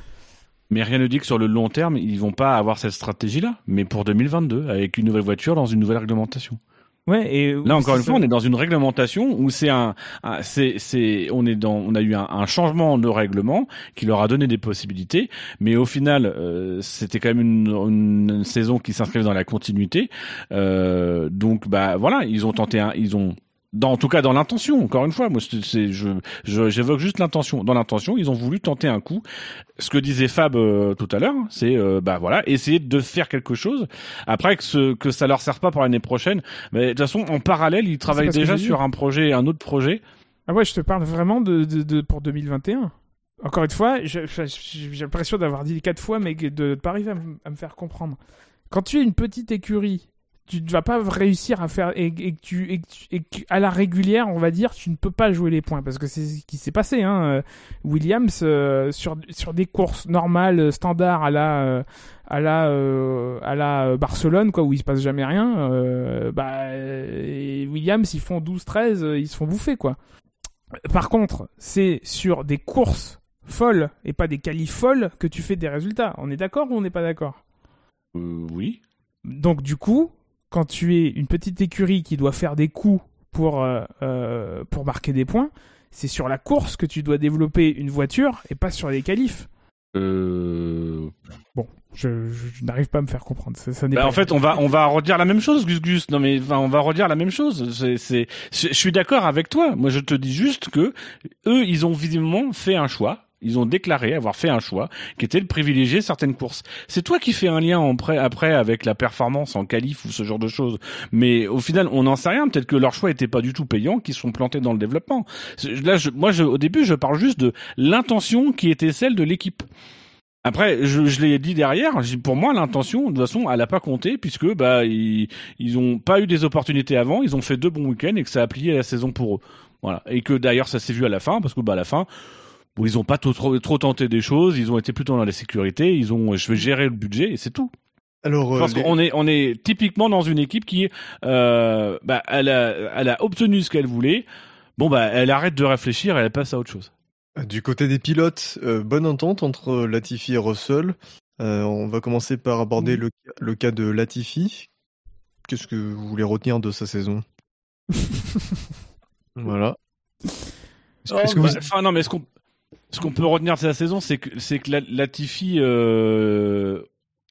[SPEAKER 3] Mais rien ne dit que sur le long terme, ils vont pas avoir cette stratégie-là. Mais pour 2022, avec une nouvelle voiture dans une nouvelle réglementation.
[SPEAKER 2] Ouais, et
[SPEAKER 3] Là encore une fois, on est dans une réglementation où c'est un, un- c'est, c'est, on est dans, on a eu un, un changement de règlement qui leur a donné des possibilités, mais au final, euh, c'était quand même une, une saison qui s'inscrivait dans la continuité. Euh, donc, bah voilà, ils ont tenté un, ils ont dans, en tout cas dans l'intention, encore une fois, moi c'est, je, j'évoque juste l'intention. Dans l'intention, ils ont voulu tenter un coup. Ce que disait Fab euh, tout à l'heure, c'est euh, bah voilà, essayer de faire quelque chose. Après que ce, que ça leur serve pas pour l'année prochaine, mais de toute façon en parallèle, ils travaillent déjà sur un projet, un autre projet.
[SPEAKER 2] Ah ouais, je te parle vraiment de, de, de- pour 2021. Encore une fois, j'ai l'impression d'avoir dit quatre fois, mais de ne pas arriver à, à me faire comprendre. Quand tu es une petite écurie, tu ne vas pas réussir à faire et, et tu, et et à la régulière, on va dire, tu ne peux pas jouer les points parce que c'est ce qui s'est passé. Hein. Euh, Williams euh, sur sur des courses normales, euh, standards à la euh, à la euh, à la Barcelone quoi où il se passe jamais rien. bah et Williams ils font 12-13, euh, ils se font bouffer quoi. Par contre, c'est sur des courses folles et pas des qualifs folles que tu fais des résultats. On est d'accord ou on n'est pas d'accord?
[SPEAKER 3] Oui.
[SPEAKER 2] Donc du coup, quand tu es une petite écurie qui doit faire des coups pour, euh, euh, pour marquer des points, c'est sur la course que tu dois développer une voiture et pas sur les qualifs.
[SPEAKER 3] Euh...
[SPEAKER 2] Bon, je, je- je n'arrive pas à me faire comprendre. Ça, ça n'est
[SPEAKER 3] Bah,
[SPEAKER 2] pas
[SPEAKER 3] en fait, on va on va redire la même chose, Gus Gus. Non mais enfin, on va redire la même chose. C'est c'est je je suis d'accord avec toi. Moi, je te dis juste que eux, ils ont visiblement fait un choix. Ils ont déclaré avoir fait un choix qui était de privilégier certaines courses. C'est toi qui fais un lien après avec la performance en qualif ou ce genre de choses. Mais au final, on n'en sait rien. Peut-être que leur choix était pas du tout payant, qu'ils sont plantés dans le développement. Là, moi, au début, je parle juste de l'intention qui était celle de l'équipe. Après, je, l'ai dit derrière, pour moi, l'intention, de toute façon, elle a pas compté, puisque bah ils, ils ont pas eu des opportunités avant, ils ont fait deux bons week-ends et que ça a plié la saison pour eux. Voilà. Et que d'ailleurs, ça s'est vu à la fin, parce que bah à la fin, bon, ils ont pas trop, trop, trop tenté des choses, ils ont été plutôt dans la sécurité, ils ont, je vais gérer le budget et c'est tout.
[SPEAKER 1] Alors,
[SPEAKER 3] Je
[SPEAKER 1] euh,
[SPEAKER 3] pense
[SPEAKER 1] les-
[SPEAKER 3] qu'on est, on est typiquement dans une équipe qui, euh, bah, elle a, elle a obtenu ce qu'elle voulait. Bon bah, elle arrête de réfléchir, et elle passe à autre chose.
[SPEAKER 1] Du côté des pilotes, euh, bonne entente entre Latifi et Russell. Euh, on va commencer par aborder le, le cas de Latifi. Qu'est-ce que vous voulez retenir de sa saison? Voilà. Est-ce
[SPEAKER 8] Oh,
[SPEAKER 1] est-ce que vous...
[SPEAKER 3] Bah, Enfin non, mais ce qu'on ce qu'on peut retenir de sa saison, c'est que c'est que la- Latifi, euh,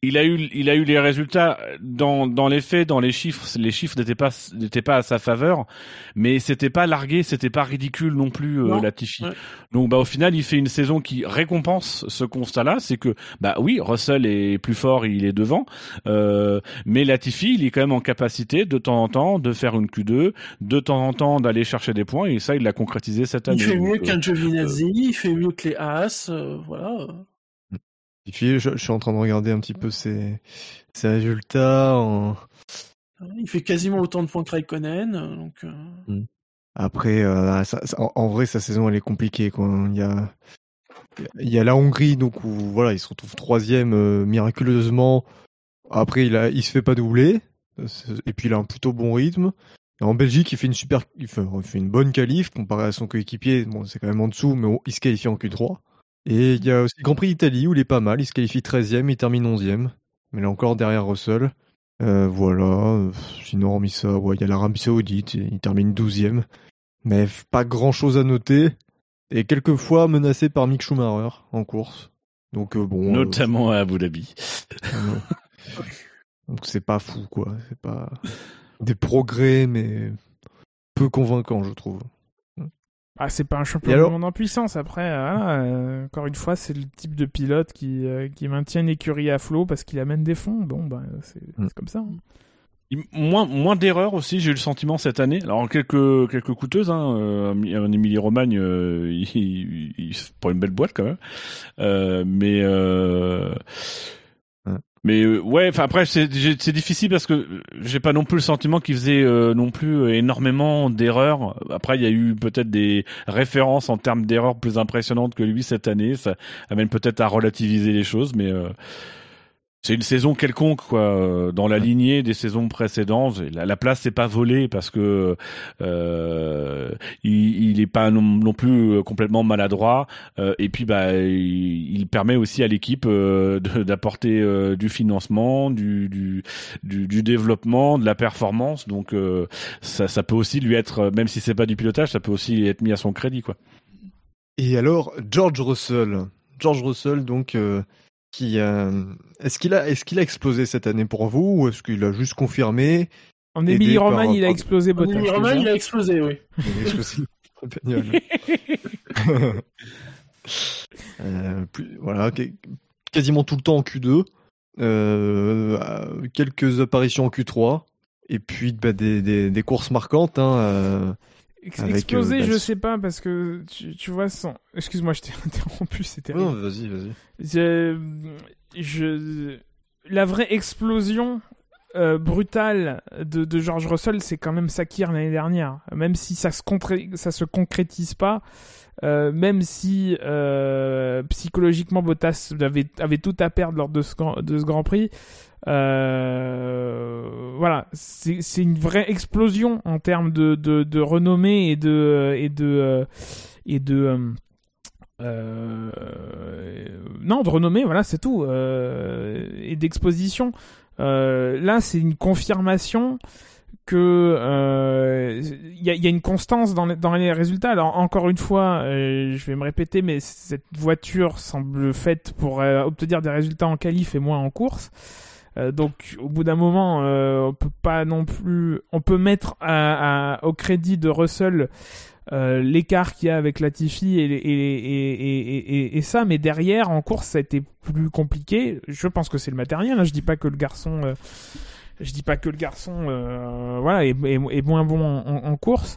[SPEAKER 3] il a eu il a eu les résultats dans dans les faits, dans les chiffres. Les chiffres n'étaient pas n'étaient pas à sa faveur, mais c'était pas largué, c'était pas ridicule non plus euh,
[SPEAKER 8] Non.
[SPEAKER 3] Latifi.
[SPEAKER 8] Ouais.
[SPEAKER 3] Donc bah au final, il fait une saison qui récompense ce constat-là, c'est que bah oui, Russell est plus fort, il est devant, euh, mais Latifi, il est quand même en capacité de temps en temps de faire une Q2, de temps en temps d'aller chercher des points, et ça, il l'a concrétisé cette année.
[SPEAKER 8] Il fait mieux
[SPEAKER 3] Donc, euh,
[SPEAKER 8] qu'un Giovinazzi, il fait mieux que les Haas, euh, voilà.
[SPEAKER 1] Latifi, je, je suis en train de regarder un petit peu ses, ses résultats. en-
[SPEAKER 8] Il fait quasiment autant de points que Raikkonen, euh, donc... euh,
[SPEAKER 1] Après, euh, ça- ça- en, en vrai, sa saison, elle est compliquée. Quoi. Il, y a, il y a la Hongrie, donc où voilà, il se retrouve troisième euh, miraculeusement. Après, il, a, il se fait pas doubler. Et puis, il a un plutôt bon rythme. Et en Belgique, il fait une super, il fait, il fait une bonne qualif comparé à son coéquipier. Bon, c'est quand même en dessous, mais il se qualifie en Q3. Et il y a aussi le Grand Prix d'Italie où il est pas mal. Il se qualifie 13e, il termine 11e. Mais là encore derrière Russell. Euh, voilà. Sinon, hormis ça, ouais, il y a l'Arabie Saoudite. Il termine 12e. Mais pas grand chose à noter. Et quelquefois menacé par Mick Schumacher en course. Donc euh, bon. euh,
[SPEAKER 3] notamment à Abu Dhabi.
[SPEAKER 1] donc c'est pas fou quoi. C'est pas des progrès, mais peu convaincant, je trouve.
[SPEAKER 2] Ah, c'est pas un champion du monde en puissance. Après, euh, voilà, euh, encore une fois, c'est le type de pilote qui, euh, qui maintient une écurie à flot parce qu'il amène des fonds. Bon, bah, c'est
[SPEAKER 1] Mm.
[SPEAKER 2] comme ça. hein.
[SPEAKER 3] Moins, moins d'erreurs aussi, j'ai eu le sentiment cette année. Alors quelques quelques coûteuses, hein. Euh, un Émilie Romagne, euh, il, il, prend une belle boîte quand même. Euh, mais euh. Mais euh, ouais, après c'est difficile parce que j'ai pas non plus le sentiment qu'il faisait euh, non plus énormément d'erreurs. Après il y a eu peut-être des références en termes d'erreurs plus impressionnantes que lui cette année. Ça amène peut-être à relativiser les choses, mais euh, c'est une saison quelconque quoi euh, dans la lignée des saisons précédentes. La, la place c'est pas volée parce que euh, il, il est pas non, non plus euh, complètement maladroit. Euh, et puis bah il, il permet aussi à l'équipe euh, d'apporter euh, du financement du, du, du du développement de la performance. Donc euh, ça ça peut aussi lui être même si c'est pas du pilotage ça peut aussi être mis à son crédit quoi.
[SPEAKER 1] Et alors, George Russell. George Russell, donc, euh, qui. euh, est-ce qu'il a, est-ce qu'il a explosé cette année pour vous ou est-ce qu'il a juste confirmé
[SPEAKER 2] En Émilie
[SPEAKER 1] par-
[SPEAKER 2] Romagne, il a explosé Bottas.
[SPEAKER 8] Emily Romain,
[SPEAKER 2] déjà.
[SPEAKER 8] il a explosé, oui.
[SPEAKER 1] Euh, plus- voilà, quasiment tout le temps en Q2, euh, euh, quelques apparitions en Q3, et puis bah, des, des, des courses marquantes. Hein, euh,
[SPEAKER 2] Ex-
[SPEAKER 1] avec,
[SPEAKER 2] Exploser,
[SPEAKER 1] euh,
[SPEAKER 2] je sais pas, parce que tu, tu vois, sans... excuse-moi, je t'ai interrompu, c'était
[SPEAKER 1] non, vas-y, vas-y.
[SPEAKER 2] je, je, la vraie explosion euh, brutale de, de George Russell, c'est quand même Sakir l'année dernière. Même si ça se, ça se concrétise pas, euh, même si euh, psychologiquement Bottas avait, avait tout à perdre lors de ce, grand- de ce Grand Prix. Euh, voilà, c'est une vraie explosion en termes de, de, renommée et de et de euh, et de euh, euh, non de renommée voilà c'est tout euh, et d'exposition. Là c'est une confirmation que il y, a, une constance dans les, dans les résultats. Alors encore une fois je vais me répéter mais cette voiture semble faite pour obtenir des résultats en qualif et moins en course euh, donc au bout d'un moment, euh, on peut pas non plus, on peut mettre au crédit de Russell euh, l'écart qu'il y a avec Latifi et, et, et, et, ça, mais derrière en course ça a été plus compliqué. Je pense que c'est le matériel. Hein. Je dis pas que le garçon, je dis pas que le garçon, euh, voilà, est, est, est moins bon en, en- en course.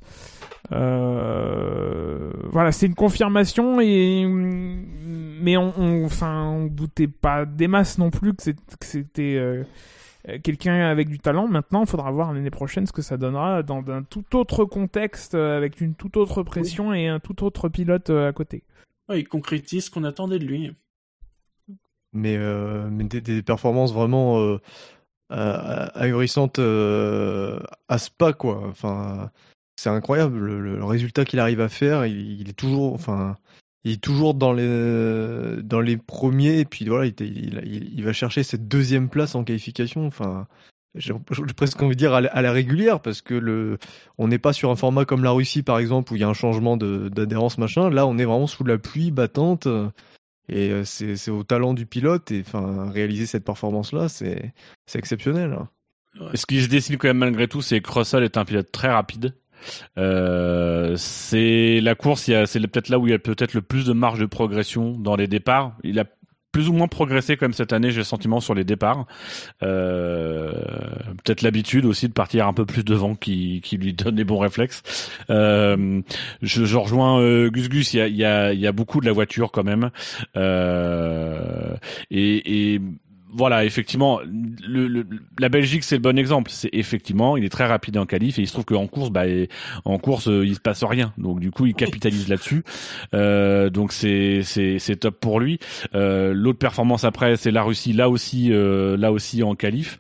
[SPEAKER 2] Euh, voilà, c'est une confirmation et mais on, on, enfin, on doutait pas des masses non plus que c'était euh, quelqu'un avec du talent. Maintenant, il faudra voir l'année prochaine ce que ça donnera dans un tout autre contexte, avec une toute autre pression et un tout autre pilote à côté.
[SPEAKER 8] Ouais, il concrétise ce qu'on attendait de lui.
[SPEAKER 1] mais, euh, mais des, des performances vraiment euh, euh, à Spa quoi. Enfin, c'est incroyable le, résultat qu'il arrive à faire. Il, est toujours, enfin, il est toujours dans les dans les premiers et puis voilà, il, il, va chercher cette deuxième place en qualification. Enfin. J'ai presque envie de dire à la, à la régulière parce que le, on n'est pas sur un format comme la Russie par exemple où il y a un changement d'adhérence machin. Là, on est vraiment sous la pluie battante. Et euh, c'est au talent du pilote et enfin réaliser cette performance là c'est exceptionnel. hein.
[SPEAKER 3] Ce qui se dessine quand même malgré tout, c'est que Russell est un pilote très rapide. Euh, c'est la course, c'est peut-être là où il y a peut-être le plus de marge de progression dans les départs. Il a plus ou moins progressé quand même cette année, j'ai le sentiment sur les départs. Euh, peut-être l'habitude aussi de partir un peu plus devant qui, qui lui donne les bons réflexes. Euh, je, je rejoins euh, Gus Gus, il y a, y, a, y a beaucoup de la voiture quand même. Euh, et, et voilà, effectivement, la Belgique c'est le bon exemple. C'est effectivement, il est très rapide en qualif et il se trouve qu'en course, bah, en course, euh, il se passe rien. Donc du coup, il capitalise là-dessus. Euh, donc c'est c'est c'est top pour lui. Euh, L'autre performance après, c'est la Russie, là aussi, là aussi en qualif.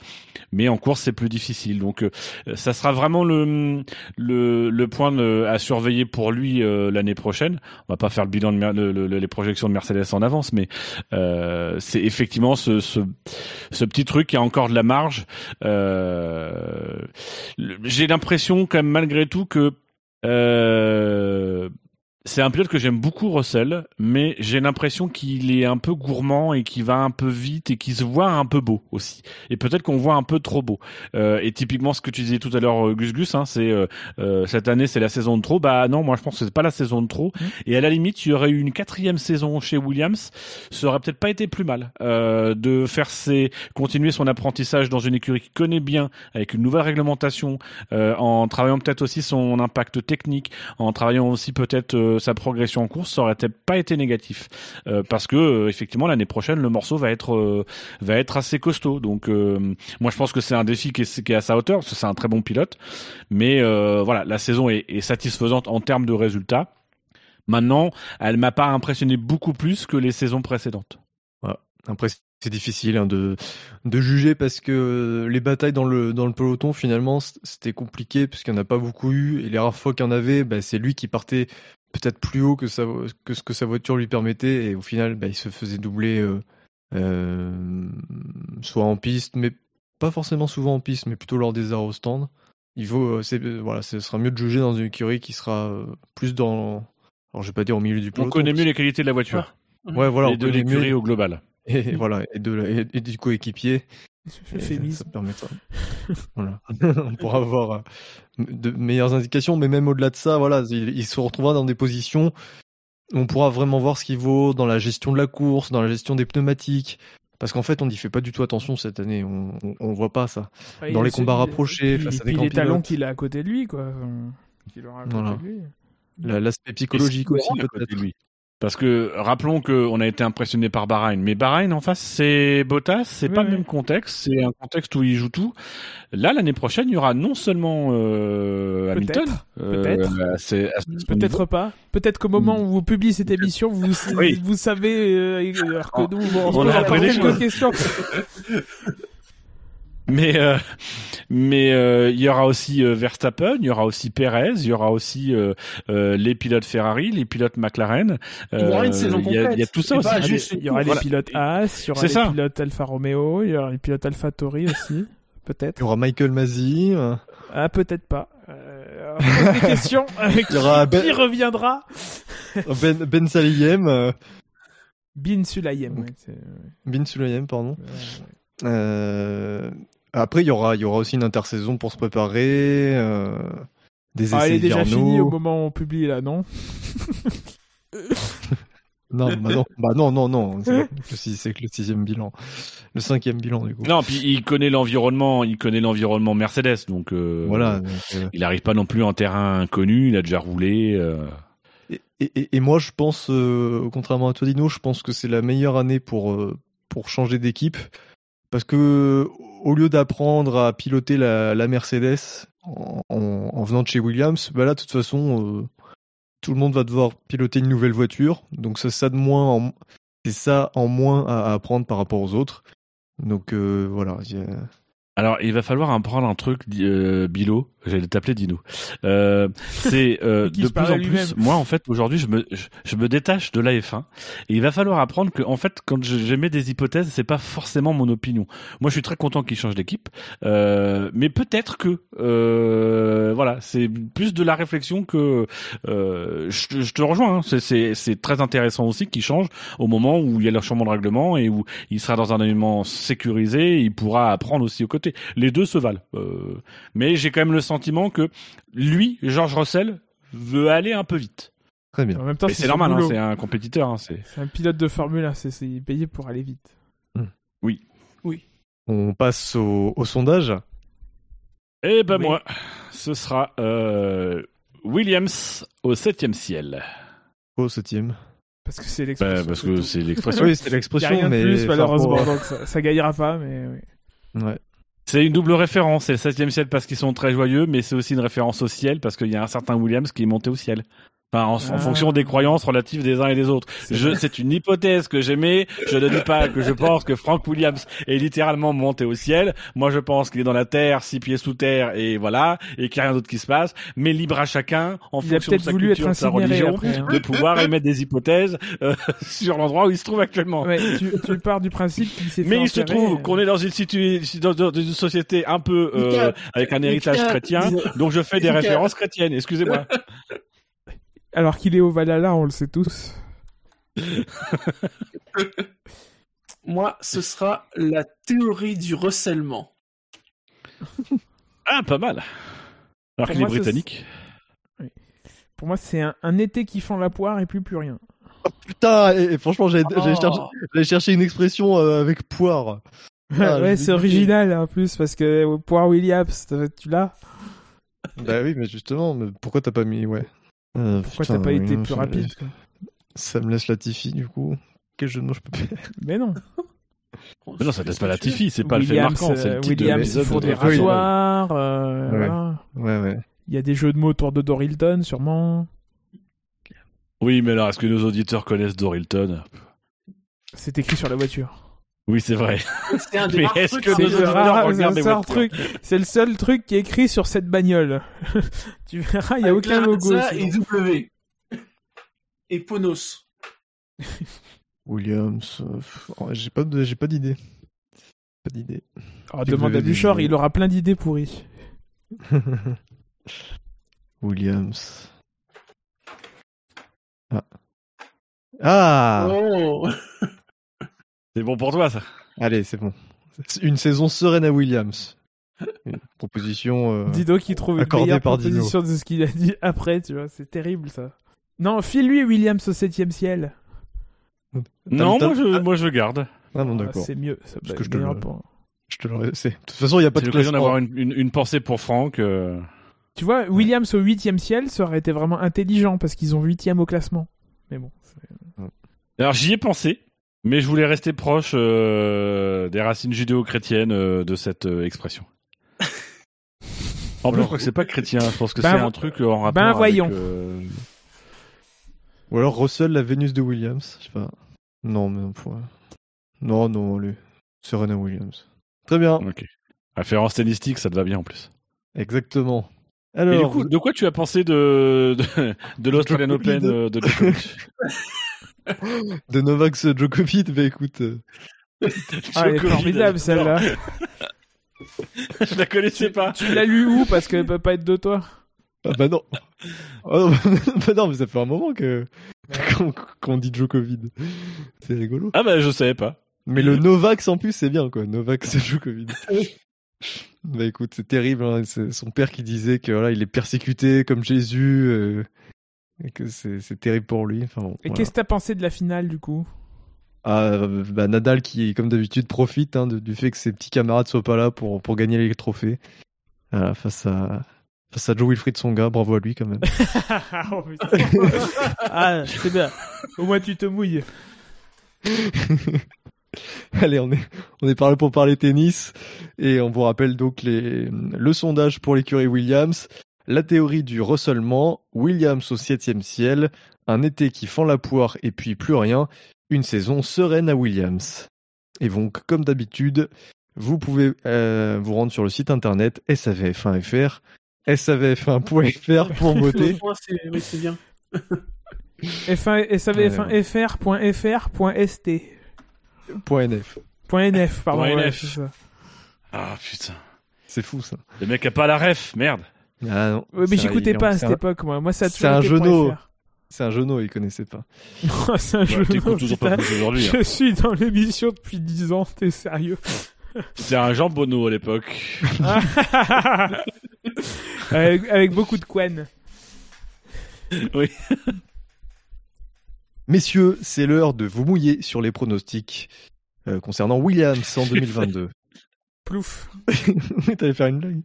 [SPEAKER 3] Mais en course, c'est plus difficile. Donc, euh, ça sera vraiment le le, le point à surveiller pour lui euh, l'année prochaine. On va pas faire le bilan de le- le- les projections de Mercedes en avance, mais euh, c'est effectivement ce, ce ce petit truc qui a encore de la marge. J'ai l'impression quand même malgré tout que euh, c'est un pilote que j'aime beaucoup, Russell, mais j'ai l'impression qu'il est un peu gourmand et qu'il va un peu vite et qu'il se voit un peu beau aussi. Et peut-être qu'on voit un peu trop beau. Euh, et typiquement, ce que tu disais tout à l'heure, euh, Gus Gus, hein, c'est euh, euh, cette année, c'est la saison de trop. Bah non, moi je pense que c'est pas la saison de trop.
[SPEAKER 2] Mmh.
[SPEAKER 3] Et à la limite, il y aurait eu une quatrième saison chez Williams, ça aurait peut-être pas été plus mal euh, de faire ses continuer son apprentissage dans une écurie qui connaît bien, avec une nouvelle réglementation, euh, en travaillant peut-être aussi son impact technique, en travaillant aussi peut-être sa progression en course, ça aurait pas été négatif, Euh, parce que euh, effectivement l'année prochaine le morceau va être euh, va être assez costaud. Donc moi je pense que c'est un défi qui est, qui est à sa hauteur, parce que c'est un très bon pilote, mais voilà la saison est, satisfaisante en termes de résultats. Maintenant, elle m'a pas impressionné beaucoup plus que les saisons précédentes.
[SPEAKER 1] Après, c'est difficile hein, de, de juger parce que les batailles dans le, dans le peloton, finalement, c'était compliqué parce qu'il n'y en a pas beaucoup eu. Et les rares fois qu'il y en avait, bah, c'est lui qui partait peut-être plus haut que, sa, que ce que sa voiture lui permettait. Et au final, bah, il se faisait doubler euh, euh, soit en piste, mais pas forcément souvent en piste, mais plutôt lors des arrêts au stand. Il vaut, euh, voilà, ce sera mieux de juger dans une écurie qui sera plus dans, alors je vais pas dire au milieu du
[SPEAKER 3] On
[SPEAKER 1] peloton.
[SPEAKER 3] connaît mieux les qualités de la voiture
[SPEAKER 1] Ouais, voilà,
[SPEAKER 3] et
[SPEAKER 1] on
[SPEAKER 3] de
[SPEAKER 1] mieux-
[SPEAKER 3] l'écurie au global.
[SPEAKER 1] et voilà, et, de, la- et, et du coéquipier. Et ça,
[SPEAKER 2] Euphémisme.
[SPEAKER 1] ça permettra. voilà. On pourra avoir euh, de meilleures indications, mais même au-delà de ça, voilà, il, il se retrouvera dans des positions où on pourra vraiment voir ce qu'il vaut dans la gestion de la course, dans la gestion des pneumatiques. Parce qu'en fait, on n'y fait pas du tout attention cette année. On, on, on voit pas ça.
[SPEAKER 2] Ouais,
[SPEAKER 1] Dans les combats rapprochés,
[SPEAKER 2] puis-
[SPEAKER 1] face à des
[SPEAKER 2] puis
[SPEAKER 1] grands
[SPEAKER 2] les talents qu'il a à côté de lui, quoi. Qu'il aura à côté
[SPEAKER 1] Voilà.
[SPEAKER 2] de lui.
[SPEAKER 1] La- L'aspect psychologique
[SPEAKER 3] Et
[SPEAKER 1] aussi,
[SPEAKER 3] c'est à côté de
[SPEAKER 1] peut-être.
[SPEAKER 3] Parce que rappelons qu'on a été impressionné par Bahreïn, mais Bahreïn en face c'est Bottas, c'est
[SPEAKER 2] Oui,
[SPEAKER 3] pas le même contexte, c'est un contexte où il joue tout. Là l'année prochaine il y aura non seulement euh, Hamilton,
[SPEAKER 2] Peut-être,
[SPEAKER 3] niveau,
[SPEAKER 2] Peut-être pas. Peut-être qu'au moment où vous publiez cette émission, vous,
[SPEAKER 3] Oui.
[SPEAKER 2] vous savez, euh, alors que nous, on,
[SPEAKER 3] on a
[SPEAKER 2] quelques questions.
[SPEAKER 3] mais euh, mais euh, il y aura aussi euh, Verstappen, il y aura aussi Perez, il y aura aussi euh, euh, les pilotes Ferrari, les pilotes McLaren.
[SPEAKER 8] Il y aura une saison
[SPEAKER 3] il y a- il y, a
[SPEAKER 8] complète.
[SPEAKER 3] tout ça aussi.
[SPEAKER 8] pas
[SPEAKER 2] Il y aura les- pilotes As, il y aura les
[SPEAKER 3] ça.
[SPEAKER 2] pilotes Alfa Romeo, il y aura les pilotes Alfa Tauri aussi. Peut-être.
[SPEAKER 1] Il y aura Michael Masi.
[SPEAKER 2] Ah, peut-être pas. Euh, des questions.
[SPEAKER 1] Il y aura
[SPEAKER 2] qui,
[SPEAKER 1] Ben-
[SPEAKER 2] qui reviendra
[SPEAKER 1] Ben, ben Saliem.
[SPEAKER 2] Bin Sulayem. ouais,
[SPEAKER 1] Bin Sulayem, pardon.
[SPEAKER 2] ouais.
[SPEAKER 1] Euh, après, il y aura, il y aura aussi une intersaison pour se préparer, euh, des essais
[SPEAKER 2] Ah, elle est déjà finie au moment où on publie là, non
[SPEAKER 1] Non, bah non, bah non, non, non. C'est que le sixième bilan, le cinquième bilan du coup.
[SPEAKER 3] Non, puis il connaît l'environnement, il connaît l'environnement Mercedes, donc euh,
[SPEAKER 1] Voilà. euh,
[SPEAKER 3] Il n'arrive pas non plus en terrain inconnu, il a déjà roulé. euh.
[SPEAKER 1] et, et- et moi, je pense, euh, contrairement à toi, Dino, je pense que c'est la meilleure année pour euh, pour changer d'équipe, parce que au lieu d'apprendre à piloter la, Mercedes en, en- en venant de chez Williams, bah là, de toute façon, euh, tout le monde va devoir piloter une nouvelle voiture, donc c'est ça de moins, en- c'est ça en moins à, apprendre par rapport aux autres. Donc euh, voilà.
[SPEAKER 3] Alors, il va falloir apprendre un truc, euh. J'allais t'appeler Dino. Euh, c'est euh, de plus en plus. Moi, en fait, aujourd'hui, je me je, je me détache de l'AF1 et il va falloir apprendre que, en fait, quand j'émets des hypothèses, c'est pas forcément mon opinion. Moi, je suis très content qu'il change d'équipe, euh, mais peut-être que, euh, voilà, c'est plus de la réflexion que. Euh, je, te- je te rejoins. hein. C'est- très intéressant aussi qu'il change au moment où il y a le changement de règlement et où il sera dans un élément sécurisé, il pourra apprendre aussi aux côtés. Les deux se valent. Mais j'ai quand même le sentiment que lui, George Russell, veut aller un peu vite.
[SPEAKER 1] Très bien.
[SPEAKER 2] En même temps,
[SPEAKER 3] Et
[SPEAKER 2] c'est
[SPEAKER 3] normal, hein, c'est un compétiteur. hein, c'est...
[SPEAKER 2] Un pilote de Formule 1, c'est payé pour aller vite.
[SPEAKER 1] On passe au, au sondage.
[SPEAKER 3] Eh ben
[SPEAKER 2] Oui.
[SPEAKER 3] moi, ce sera euh, Williams au septième ciel.
[SPEAKER 1] Au septième.
[SPEAKER 2] Parce que c'est
[SPEAKER 3] Bah,
[SPEAKER 2] l'expression.
[SPEAKER 3] parce
[SPEAKER 2] c'est
[SPEAKER 3] que c'est l'expression.
[SPEAKER 1] Oui, c'est
[SPEAKER 2] Il y a
[SPEAKER 1] l'expression, mais
[SPEAKER 2] plus,
[SPEAKER 1] enfin,
[SPEAKER 2] malheureusement,
[SPEAKER 1] pour-
[SPEAKER 2] donc ça, ça gagnera pas, mais oui.
[SPEAKER 1] Ouais.
[SPEAKER 3] C'est une double référence. C'est le septième ciel parce qu'ils sont très joyeux, mais c'est aussi une référence au ciel parce qu'il y a un certain Williams qui est monté au ciel. Enfin, en, en
[SPEAKER 2] Ah.
[SPEAKER 3] fonction des croyances relatives des uns et des autres. Je, c'est une hypothèse que j'aimais. Je ne dis pas que je pense que Frank Williams est littéralement monté au ciel. Moi, je pense qu'il est dans la terre, six pieds sous terre, et voilà, et qu'il n'y a rien d'autre qui se passe. Mais libre à chacun, en
[SPEAKER 2] Il
[SPEAKER 3] fonction de sa
[SPEAKER 2] voulu
[SPEAKER 3] culture,
[SPEAKER 2] être
[SPEAKER 3] de sa religion,
[SPEAKER 2] après. hein.
[SPEAKER 3] de pouvoir émettre des hypothèses euh, sur l'endroit où il se trouve actuellement.
[SPEAKER 2] Ouais, tu, tu pars du principe qu'il s'est fait
[SPEAKER 3] Mais il se trouve
[SPEAKER 2] euh,
[SPEAKER 3] qu'on est dans une, situ... dans, dans une société un peu euh, avec un héritage chrétien, donc je fais des références chrétiennes. Excusez-moi.
[SPEAKER 2] Alors qu'il est au Valhalla, on le sait tous.
[SPEAKER 8] Moi, ce sera la théorie du recèlement.
[SPEAKER 3] Ah, pas mal. Alors
[SPEAKER 2] Pour
[SPEAKER 3] qu'il est britannique.
[SPEAKER 2] Pour moi, c'est un, un été qui fend la poire et plus plus rien.
[SPEAKER 1] Putain, et, et franchement, j'allais
[SPEAKER 8] Oh.
[SPEAKER 1] chercher, une expression euh, avec poire. Ah,
[SPEAKER 2] ouais, c'est original en plus parce que euh, poire Williams, tu l'as?
[SPEAKER 1] Bah oui, mais justement, mais pourquoi t'as pas mis, ouais. Euh,
[SPEAKER 2] Pourquoi t'as pas été plus rapide quoi
[SPEAKER 1] Ça me laisse Latifi, du coup. Quel jeu de mots je peux faire
[SPEAKER 2] Mais non.
[SPEAKER 3] Mais non, ça laisse pas la Tiffy, c'est pas le fait marquant, c'est
[SPEAKER 2] euh,
[SPEAKER 3] le titre de
[SPEAKER 2] Williams,
[SPEAKER 3] de
[SPEAKER 2] des
[SPEAKER 3] Dracula.
[SPEAKER 2] rasoirs. euh,
[SPEAKER 1] Ouais.
[SPEAKER 2] voilà.
[SPEAKER 1] Ouais, ouais.
[SPEAKER 2] Il y a des jeux de mots autour de Dorilton, sûrement.
[SPEAKER 3] Oui, mais alors, est-ce que nos auditeurs connaissent Dorilton?
[SPEAKER 2] C'est écrit sur la voiture.
[SPEAKER 3] Oui, c'est vrai.
[SPEAKER 8] C'est un des
[SPEAKER 3] Mais
[SPEAKER 8] rares
[SPEAKER 3] est-ce
[SPEAKER 8] trucs
[SPEAKER 3] que nos auditeurs regardent
[SPEAKER 2] truc. C'est le seul truc qui est écrit sur cette bagnole. tu verras, il y a
[SPEAKER 8] Avec
[SPEAKER 2] aucun logo. Sinon.
[SPEAKER 8] et W. Et Ponos.
[SPEAKER 1] Williams, euh, j'ai pas, j'ai pas d'idée. Pas d'idée.
[SPEAKER 2] Oh, demande à
[SPEAKER 1] W.
[SPEAKER 2] il aura plein d'idées pourries.
[SPEAKER 1] Williams. Ah. Ah
[SPEAKER 8] Oh
[SPEAKER 3] C'est bon pour toi, ça.
[SPEAKER 1] Allez, c'est bon. Une saison sereine à Williams. Une proposition. euh,
[SPEAKER 2] Dido qui trouve une meilleure
[SPEAKER 1] par Dino.
[SPEAKER 2] proposition de ce qu'il a dit après, tu vois. C'est terrible ça. Non, file-lui Williams au septième ciel.
[SPEAKER 3] Non, moi je, moi je garde.
[SPEAKER 1] Ah
[SPEAKER 2] Ah,
[SPEAKER 1] d'accord.
[SPEAKER 2] c'est mieux. Ça
[SPEAKER 1] Parce que je te le-
[SPEAKER 2] pour-
[SPEAKER 1] Je te laissé. De toute façon, il n'y a pas de
[SPEAKER 3] l'occasion d'avoir une, une, une pensée pour Franck. euh.
[SPEAKER 2] Tu vois, Williams au huitième ciel, ça aurait été vraiment intelligent parce qu'ils ont huitième au classement. Mais bon.
[SPEAKER 3] Alors j'y ai pensé, mais je voulais rester proche euh, des racines judéo-chrétiennes euh, de cette euh, expression. En plus, je crois que c'est pas chrétien. Je pense que
[SPEAKER 2] Ben
[SPEAKER 3] c'est un truc en rapport
[SPEAKER 2] ben
[SPEAKER 3] avec,
[SPEAKER 2] voyons.
[SPEAKER 3] euh,
[SPEAKER 1] Ou alors Russell, la Vénus de Williams. Je sais pas. Non, mais non, faut- Non, non, allez. Serena Williams. Très bien.
[SPEAKER 3] Ok. Référence stylistique, ça te va bien en plus.
[SPEAKER 1] Exactement.
[SPEAKER 3] Et
[SPEAKER 1] Alors,
[SPEAKER 3] du coup, de quoi tu as pensé de de, de l'Australian. Open de Djokovic?
[SPEAKER 1] de Novak Djokovic, bah écoute. euh,
[SPEAKER 2] Ah, elle est formidable celle-là.
[SPEAKER 3] Je la connaissais pas.
[SPEAKER 2] tu l'as lu où Parce qu'elle peut pas être de toi?
[SPEAKER 1] Ah bah non. Oh, bah non, mais ça fait un moment que qu'on qu'on dit Djokovic. C'est rigolo.
[SPEAKER 3] Ah bah je savais pas.
[SPEAKER 1] Mais le Novak en plus, c'est bien quoi. Novak Djokovic. Bah écoute, c'est terrible. hein. C'est son père qui disait que voilà, il est persécuté comme Jésus euh, et que c'est terrible pour lui. Enfin bon.
[SPEAKER 2] Et
[SPEAKER 1] voilà.
[SPEAKER 2] qu'est-ce que t'as pensé de la finale du coup?
[SPEAKER 1] Ah, euh, bah, Nadal qui, comme d'habitude, profite hein, de- du fait que ses petits camarades soient pas là pour, pour gagner les trophées. Voilà, face à face à Joe Wilfried Songa, bravo à lui quand même.
[SPEAKER 2] Oh, putain. Ah, c'est bien. Au moins tu te mouilles.
[SPEAKER 1] Allez, on est on est parlé pour parler tennis et on vous rappelle donc les le sondage pour l'écurie Williams, la théorie du ressolement, Williams au septième ciel, un été qui fend la poire et puis plus rien, une saison sereine à Williams. Et donc, comme d'habitude, vous pouvez euh, vous rendre sur le site internet savf1.fr, savf1.fr pour voter.
[SPEAKER 8] Le point, c'est oui, c'est bien.
[SPEAKER 2] F1, savf1fr.fr.st.
[SPEAKER 1] .nf.
[SPEAKER 2] .nf, pardon. Ouais.
[SPEAKER 3] Ah putain.
[SPEAKER 1] C'est fou ça.
[SPEAKER 3] Le mec a pas la ref, merde.
[SPEAKER 1] Ah non.
[SPEAKER 2] Ouais, mais j'écoutais pas à cette
[SPEAKER 1] un-
[SPEAKER 2] époque, moi. Moi, ça a
[SPEAKER 1] c'est un genou. C'est un genou, il connaissait pas.
[SPEAKER 2] c'est un
[SPEAKER 3] Bah, toujours pas aujourd'hui. hein.
[SPEAKER 2] Je suis dans l'émission depuis 10 ans, t'es sérieux
[SPEAKER 3] C'était un Jean Bonneau à l'époque.
[SPEAKER 2] avec, avec beaucoup de quen.
[SPEAKER 1] Messieurs, c'est l'heure de vous mouiller sur les pronostics euh, concernant Williams en 2022.
[SPEAKER 2] Plouf.
[SPEAKER 1] T'allais faire une blague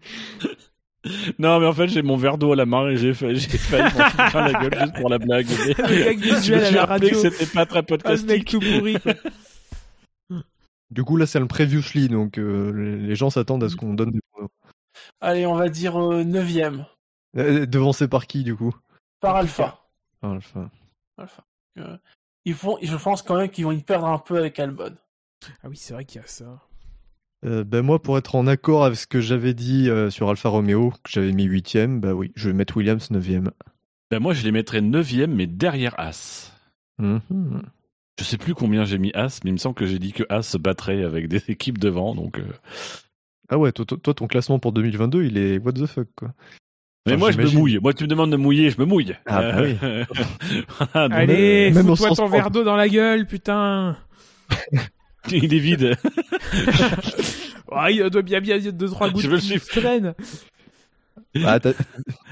[SPEAKER 3] Non, mais en fait, j'ai mon verre d'eau à la main et j'ai fa- j'ai failli m'en foutre plein la gueule juste pour la blague. Mais
[SPEAKER 2] Le gag
[SPEAKER 3] je me suis rappelé que c'était pas très
[SPEAKER 2] Ah, mec
[SPEAKER 3] podcastique.
[SPEAKER 2] tout pourri. quoi.
[SPEAKER 1] Du coup, là, c'est le previously, donc euh, les- gens s'attendent à ce qu'on donne des pronos.
[SPEAKER 8] Allez, on va dire euh, 9ème
[SPEAKER 1] Euh, Devancé par qui, du coup?
[SPEAKER 8] Par Alpha.
[SPEAKER 1] Enfin,
[SPEAKER 8] Alpha. Euh, ils vont, je pense quand même qu'ils vont y perdre un peu avec Albon.
[SPEAKER 2] Ah oui, c'est vrai qu'il y a ça.
[SPEAKER 1] Euh, ben moi, pour être en accord avec ce que j'avais dit euh, sur Alfa Romeo, que j'avais mis huitième, bah oui, je vais mettre Williams neuvième.
[SPEAKER 3] Ben, moi, je les mettrais 9 mais derrière As.
[SPEAKER 1] Mhm.
[SPEAKER 3] Je sais plus combien j'ai mis As, mais il me semble que j'ai dit que As se battrait avec des équipes devant, donc euh,
[SPEAKER 1] Ah ouais, toi, toi- toi, ton classement pour 2022, il est what the fuck, quoi.
[SPEAKER 3] Mais
[SPEAKER 1] Enfin,
[SPEAKER 3] moi, je me mouille. Moi, tu me demandes de mouiller, je me mouille.
[SPEAKER 1] Ah, bah oui.
[SPEAKER 2] Allez, fous-toi ton verre d'eau dans la gueule, putain.
[SPEAKER 3] il est vide.
[SPEAKER 2] Il doit bien bien deux trois gouttes
[SPEAKER 3] Je veux le
[SPEAKER 2] qui
[SPEAKER 3] suivre.
[SPEAKER 2] traînent.
[SPEAKER 1] Ah, t'as-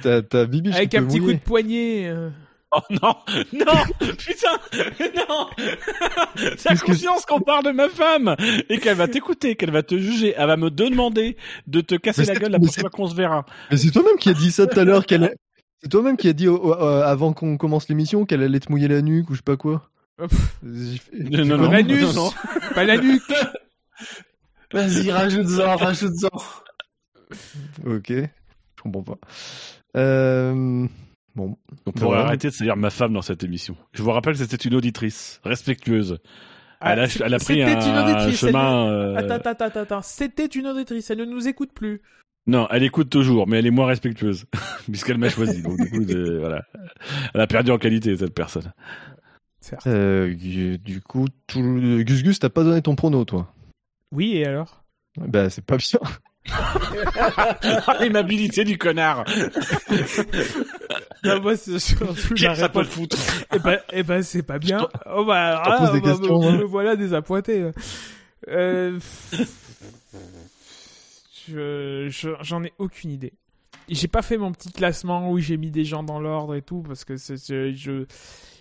[SPEAKER 1] t'as t'as Bibi
[SPEAKER 2] Avec un petit coup de poignet. euh.
[SPEAKER 3] Oh non, non, putain, non. T'as conscience qu'on parle de ma femme et qu'elle va t'écouter, qu'elle va te juger, elle va me demander de te casser
[SPEAKER 1] Mais
[SPEAKER 3] la gueule la prochaine fois qu'on se verra.
[SPEAKER 1] Mais c'est toi-même qui a dit ça tout à l'heure qu'elle. C'est toi-même qui a dit euh, avant qu'on commence l'émission qu'elle allait te mouiller la nuque ou je sais pas quoi.
[SPEAKER 3] Non, non,
[SPEAKER 1] pas-
[SPEAKER 3] non.
[SPEAKER 2] L'anus,
[SPEAKER 3] non, non.
[SPEAKER 2] pas la nuque.
[SPEAKER 8] Vas-y, rajoute-en, rajoute-en.
[SPEAKER 1] Ok, je comprends pas. Euh... Bon,
[SPEAKER 3] On pourrait
[SPEAKER 1] Voilà.
[SPEAKER 3] arrêter de se dire ma femme dans cette émission. Je vous rappelle que c'était une auditrice respectueuse.
[SPEAKER 2] Ah,
[SPEAKER 3] elle, a, elle a pris un,
[SPEAKER 2] elle
[SPEAKER 3] chemin.
[SPEAKER 2] ne-
[SPEAKER 3] euh,
[SPEAKER 2] Attends, attends, attends, attends. C'était une auditrice, elle ne nous écoute plus.
[SPEAKER 3] Non, elle écoute toujours, mais elle est moins respectueuse puisqu'elle m'a choisi. Donc du coup, de- voilà, elle a perdu en qualité cette personne.
[SPEAKER 1] Euh, du coup, tout... Gus Gus, t'as pas donné ton prono, toi?
[SPEAKER 2] Oui, et alors?
[SPEAKER 1] Bah, c'est pas bien.
[SPEAKER 3] L'aimabilité du connard.
[SPEAKER 2] Non, moi, c'est surtout
[SPEAKER 3] Qui
[SPEAKER 2] la
[SPEAKER 3] ça peut le
[SPEAKER 2] réponse.
[SPEAKER 3] foutre?
[SPEAKER 2] Eh ben, eh ben, c'est pas bien. Oh bah,
[SPEAKER 1] je
[SPEAKER 2] ah,
[SPEAKER 1] pose des
[SPEAKER 2] bah,
[SPEAKER 1] questions,
[SPEAKER 2] me-
[SPEAKER 1] hein.
[SPEAKER 2] me voilà désappointé. Euh, je, je- j'en ai aucune idée. J'ai pas fait mon petit classement où j'ai mis des gens dans l'ordre et tout parce que je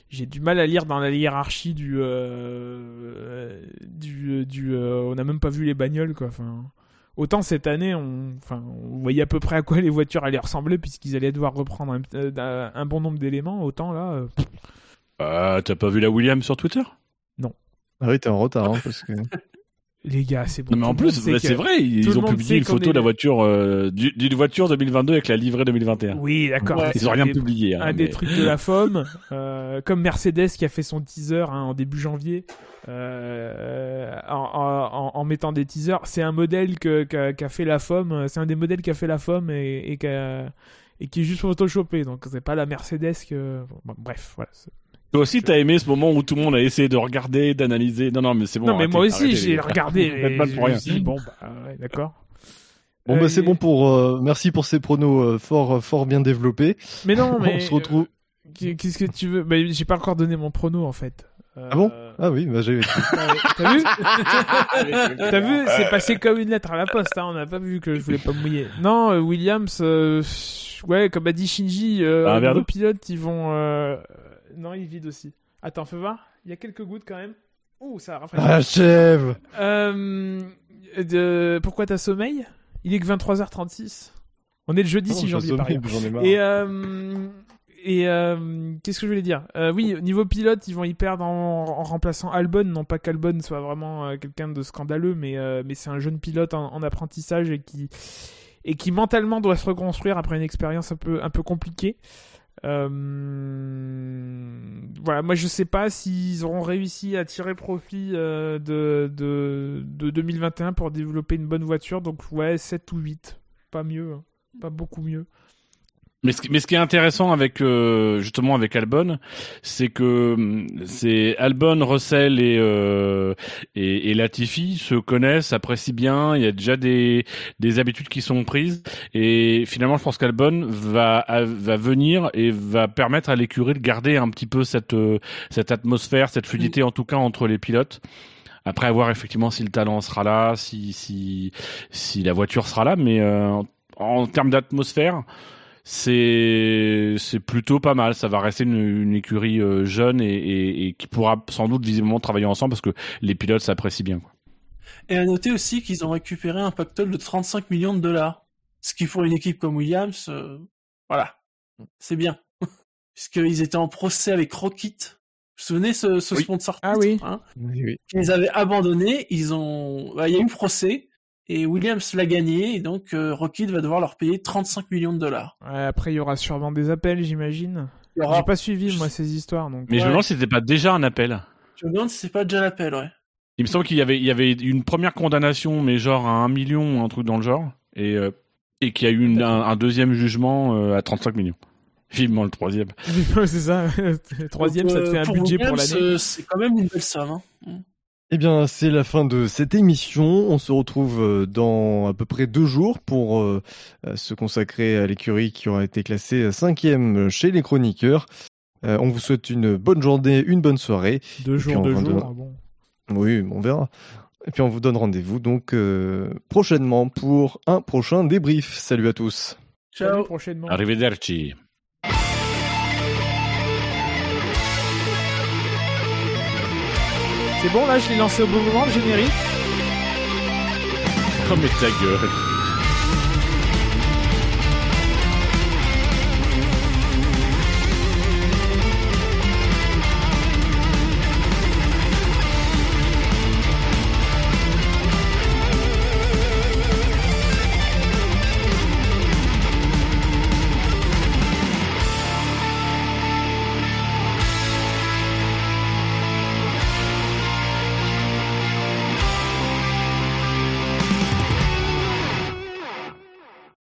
[SPEAKER 2] j'ai du mal à lire dans la hiérarchie du euh, du du euh, on n'a même pas vu les bagnoles quoi. Enfin, autant cette année on enfin on voyait à peu près à quoi les voitures allaient ressembler puisqu'ils allaient devoir reprendre un, euh, un bon nombre d'éléments. Autant là. euh,
[SPEAKER 3] Ah, T'as pas vu la William sur Twitter?
[SPEAKER 1] Ah oui, t'es en retard, hein, parce que.
[SPEAKER 2] Les gars, c'est bon.
[SPEAKER 3] Non mais en plus, c'est vrai, ils ont publié une photo
[SPEAKER 2] est
[SPEAKER 3] de la voiture euh, du- d'une voiture 2022 avec la livrée 2021.
[SPEAKER 2] Oui, d'accord.
[SPEAKER 8] Ouais.
[SPEAKER 3] Ils ont rien
[SPEAKER 2] des-
[SPEAKER 3] publié. hein,
[SPEAKER 2] Un des trucs de la FOM, euh, comme Mercedes qui a fait son teaser hein, en début janvier, euh, en, en- en- en mettant des teasers. C'est un modèle que- qu'a fait la FOM, c'est un des modèles qu'a fait la FOM et, et, qu'a- et qui est juste photoshopé. Donc c'est pas la Mercedes que. bon, bref, voilà.
[SPEAKER 3] Toi aussi, t'as aimé ce moment où tout le monde a essayé de regarder, d'analyser. Non, non, mais c'est bon.
[SPEAKER 2] non, mais
[SPEAKER 3] arrêtez,
[SPEAKER 2] moi aussi j'ai regardé. Et
[SPEAKER 3] mal
[SPEAKER 2] je
[SPEAKER 3] pour
[SPEAKER 2] me
[SPEAKER 3] rien.
[SPEAKER 2] suis dit, bon, bah, ouais, d'accord.
[SPEAKER 1] Bon,
[SPEAKER 2] Euh,
[SPEAKER 1] bah, c'est
[SPEAKER 2] et-
[SPEAKER 1] bon pour. euh, merci pour ces pronos euh, fort, fort bien développés.
[SPEAKER 2] Mais non, mais.
[SPEAKER 1] On se retrouve.
[SPEAKER 2] euh, Qu'est-ce que tu veux? Bah, J'ai pas encore donné mon prono en fait.
[SPEAKER 1] Ah bon?
[SPEAKER 2] Euh,
[SPEAKER 1] Ah oui, bah, j'ai.
[SPEAKER 2] T'as vu? T'as vu? C'est passé comme une lettre à la poste. Hein. On n'a pas vu que je voulais pas me mouiller. Non, euh, Williams, euh, ouais, comme a dit Shinji, euh,
[SPEAKER 3] Un verre
[SPEAKER 2] nos pilotes, ils vont. Non, ils vident aussi. Attends, fais voir. Il y a quelques gouttes quand même. Ouh, ça rafraîchit.
[SPEAKER 1] Achève
[SPEAKER 2] Euh, de... Pourquoi t'as sommeil? Il est que 23h36. On est le jeudi
[SPEAKER 1] Oh,
[SPEAKER 2] 6 janvier, par. Et, euh, et euh, qu'est-ce que je voulais dire? Euh, Oui, au niveau pilote, ils vont y perdre en, en remplaçant Albon. Non pas qu'Albon soit vraiment euh, quelqu'un de scandaleux, mais, mais c'est un jeune pilote en, en apprentissage et qui, et qui mentalement doit se reconstruire après une expérience un peu, un peu compliquée. Euh, voilà, moi je sais pas s'ils auront réussi à tirer profit euh, de, de, de 2021 pour développer une bonne voiture. Donc ouais, 7 ou 8. Pas mieux, hein. pas beaucoup mieux.
[SPEAKER 3] Mais ce, mais ce qui est intéressant avec euh, justement avec Albon, c'est que hum, c'est Albon, Russell et, euh, et et Latifi se connaissent, s'apprécient bien. Il y a déjà des des habitudes qui sont prises et finalement, je pense qu'Albon va va venir et va permettre à l'écurie de garder un petit peu cette euh, cette atmosphère, cette fluidité en tout cas entre les pilotes. Après, à voir effectivement si le talent sera là, si si si la voiture sera là, mais euh, en termes d'atmosphère c'est c'est plutôt pas mal. Ça va rester une, une écurie euh, jeune et, et, et qui pourra sans doute visiblement travailler ensemble parce que les pilotes s'apprécient bien. Quoi.
[SPEAKER 8] Et à noter aussi qu'ils ont récupéré un pactole de 35 millions de dollars. Ce qui pour une équipe comme Williams, euh, voilà, c'est bien. Puisqu'ils étaient en procès avec Rocket. Vous vous souvenez ce, ce
[SPEAKER 3] Oui.
[SPEAKER 8] sponsor
[SPEAKER 2] Ah oui.
[SPEAKER 8] hein?
[SPEAKER 1] Oui, oui.
[SPEAKER 8] Ils les avaient abandonnés, ils ont, bah, il y a eu procès et Williams l'a gagné et donc euh, Rocket va devoir leur payer 35 millions de dollars.
[SPEAKER 2] Ouais, après, il y aura sûrement des appels, j'imagine.
[SPEAKER 8] Aura-
[SPEAKER 2] J'ai pas suivi, moi, ces histoires. Donc...
[SPEAKER 3] Mais je me demande si c'était pas déjà un appel.
[SPEAKER 8] Je me demande si c'est pas déjà l'appel, ouais.
[SPEAKER 3] Il me semble qu'il y avait il y avait une première condamnation, mais genre à un million ou un truc dans le genre, et euh, et qu'il y a eu une- un, un deuxième jugement euh, à 35 millions. Vivement le troisième.
[SPEAKER 2] c'est ça. Le Troisième,
[SPEAKER 8] Donc,
[SPEAKER 2] ça te
[SPEAKER 8] euh,
[SPEAKER 2] fait un budget pour
[SPEAKER 8] Williams,
[SPEAKER 2] l'année.
[SPEAKER 8] euh, C'est quand même une belle somme. Hein.
[SPEAKER 1] Eh bien, c'est la fin de cette émission. On se retrouve euh, dans à peu près deux jours pour euh, euh, se consacrer à l'écurie qui aura été classée cinquième chez les chroniqueurs. Euh, on vous souhaite une bonne journée, une bonne soirée.
[SPEAKER 2] Deux jours,
[SPEAKER 1] on
[SPEAKER 2] deux jours.
[SPEAKER 1] donner-
[SPEAKER 2] ah bon.
[SPEAKER 1] Oui, on verra. Et puis on vous donne rendez-vous donc euh, prochainement pour un prochain débrief. Salut à tous.
[SPEAKER 2] Salut,
[SPEAKER 8] Ciao.
[SPEAKER 2] prochainement.
[SPEAKER 3] Arrivederci.
[SPEAKER 2] C'est bon, là, je l'ai lancé au bon moment, le générique.
[SPEAKER 3] Oh mais ta gueule.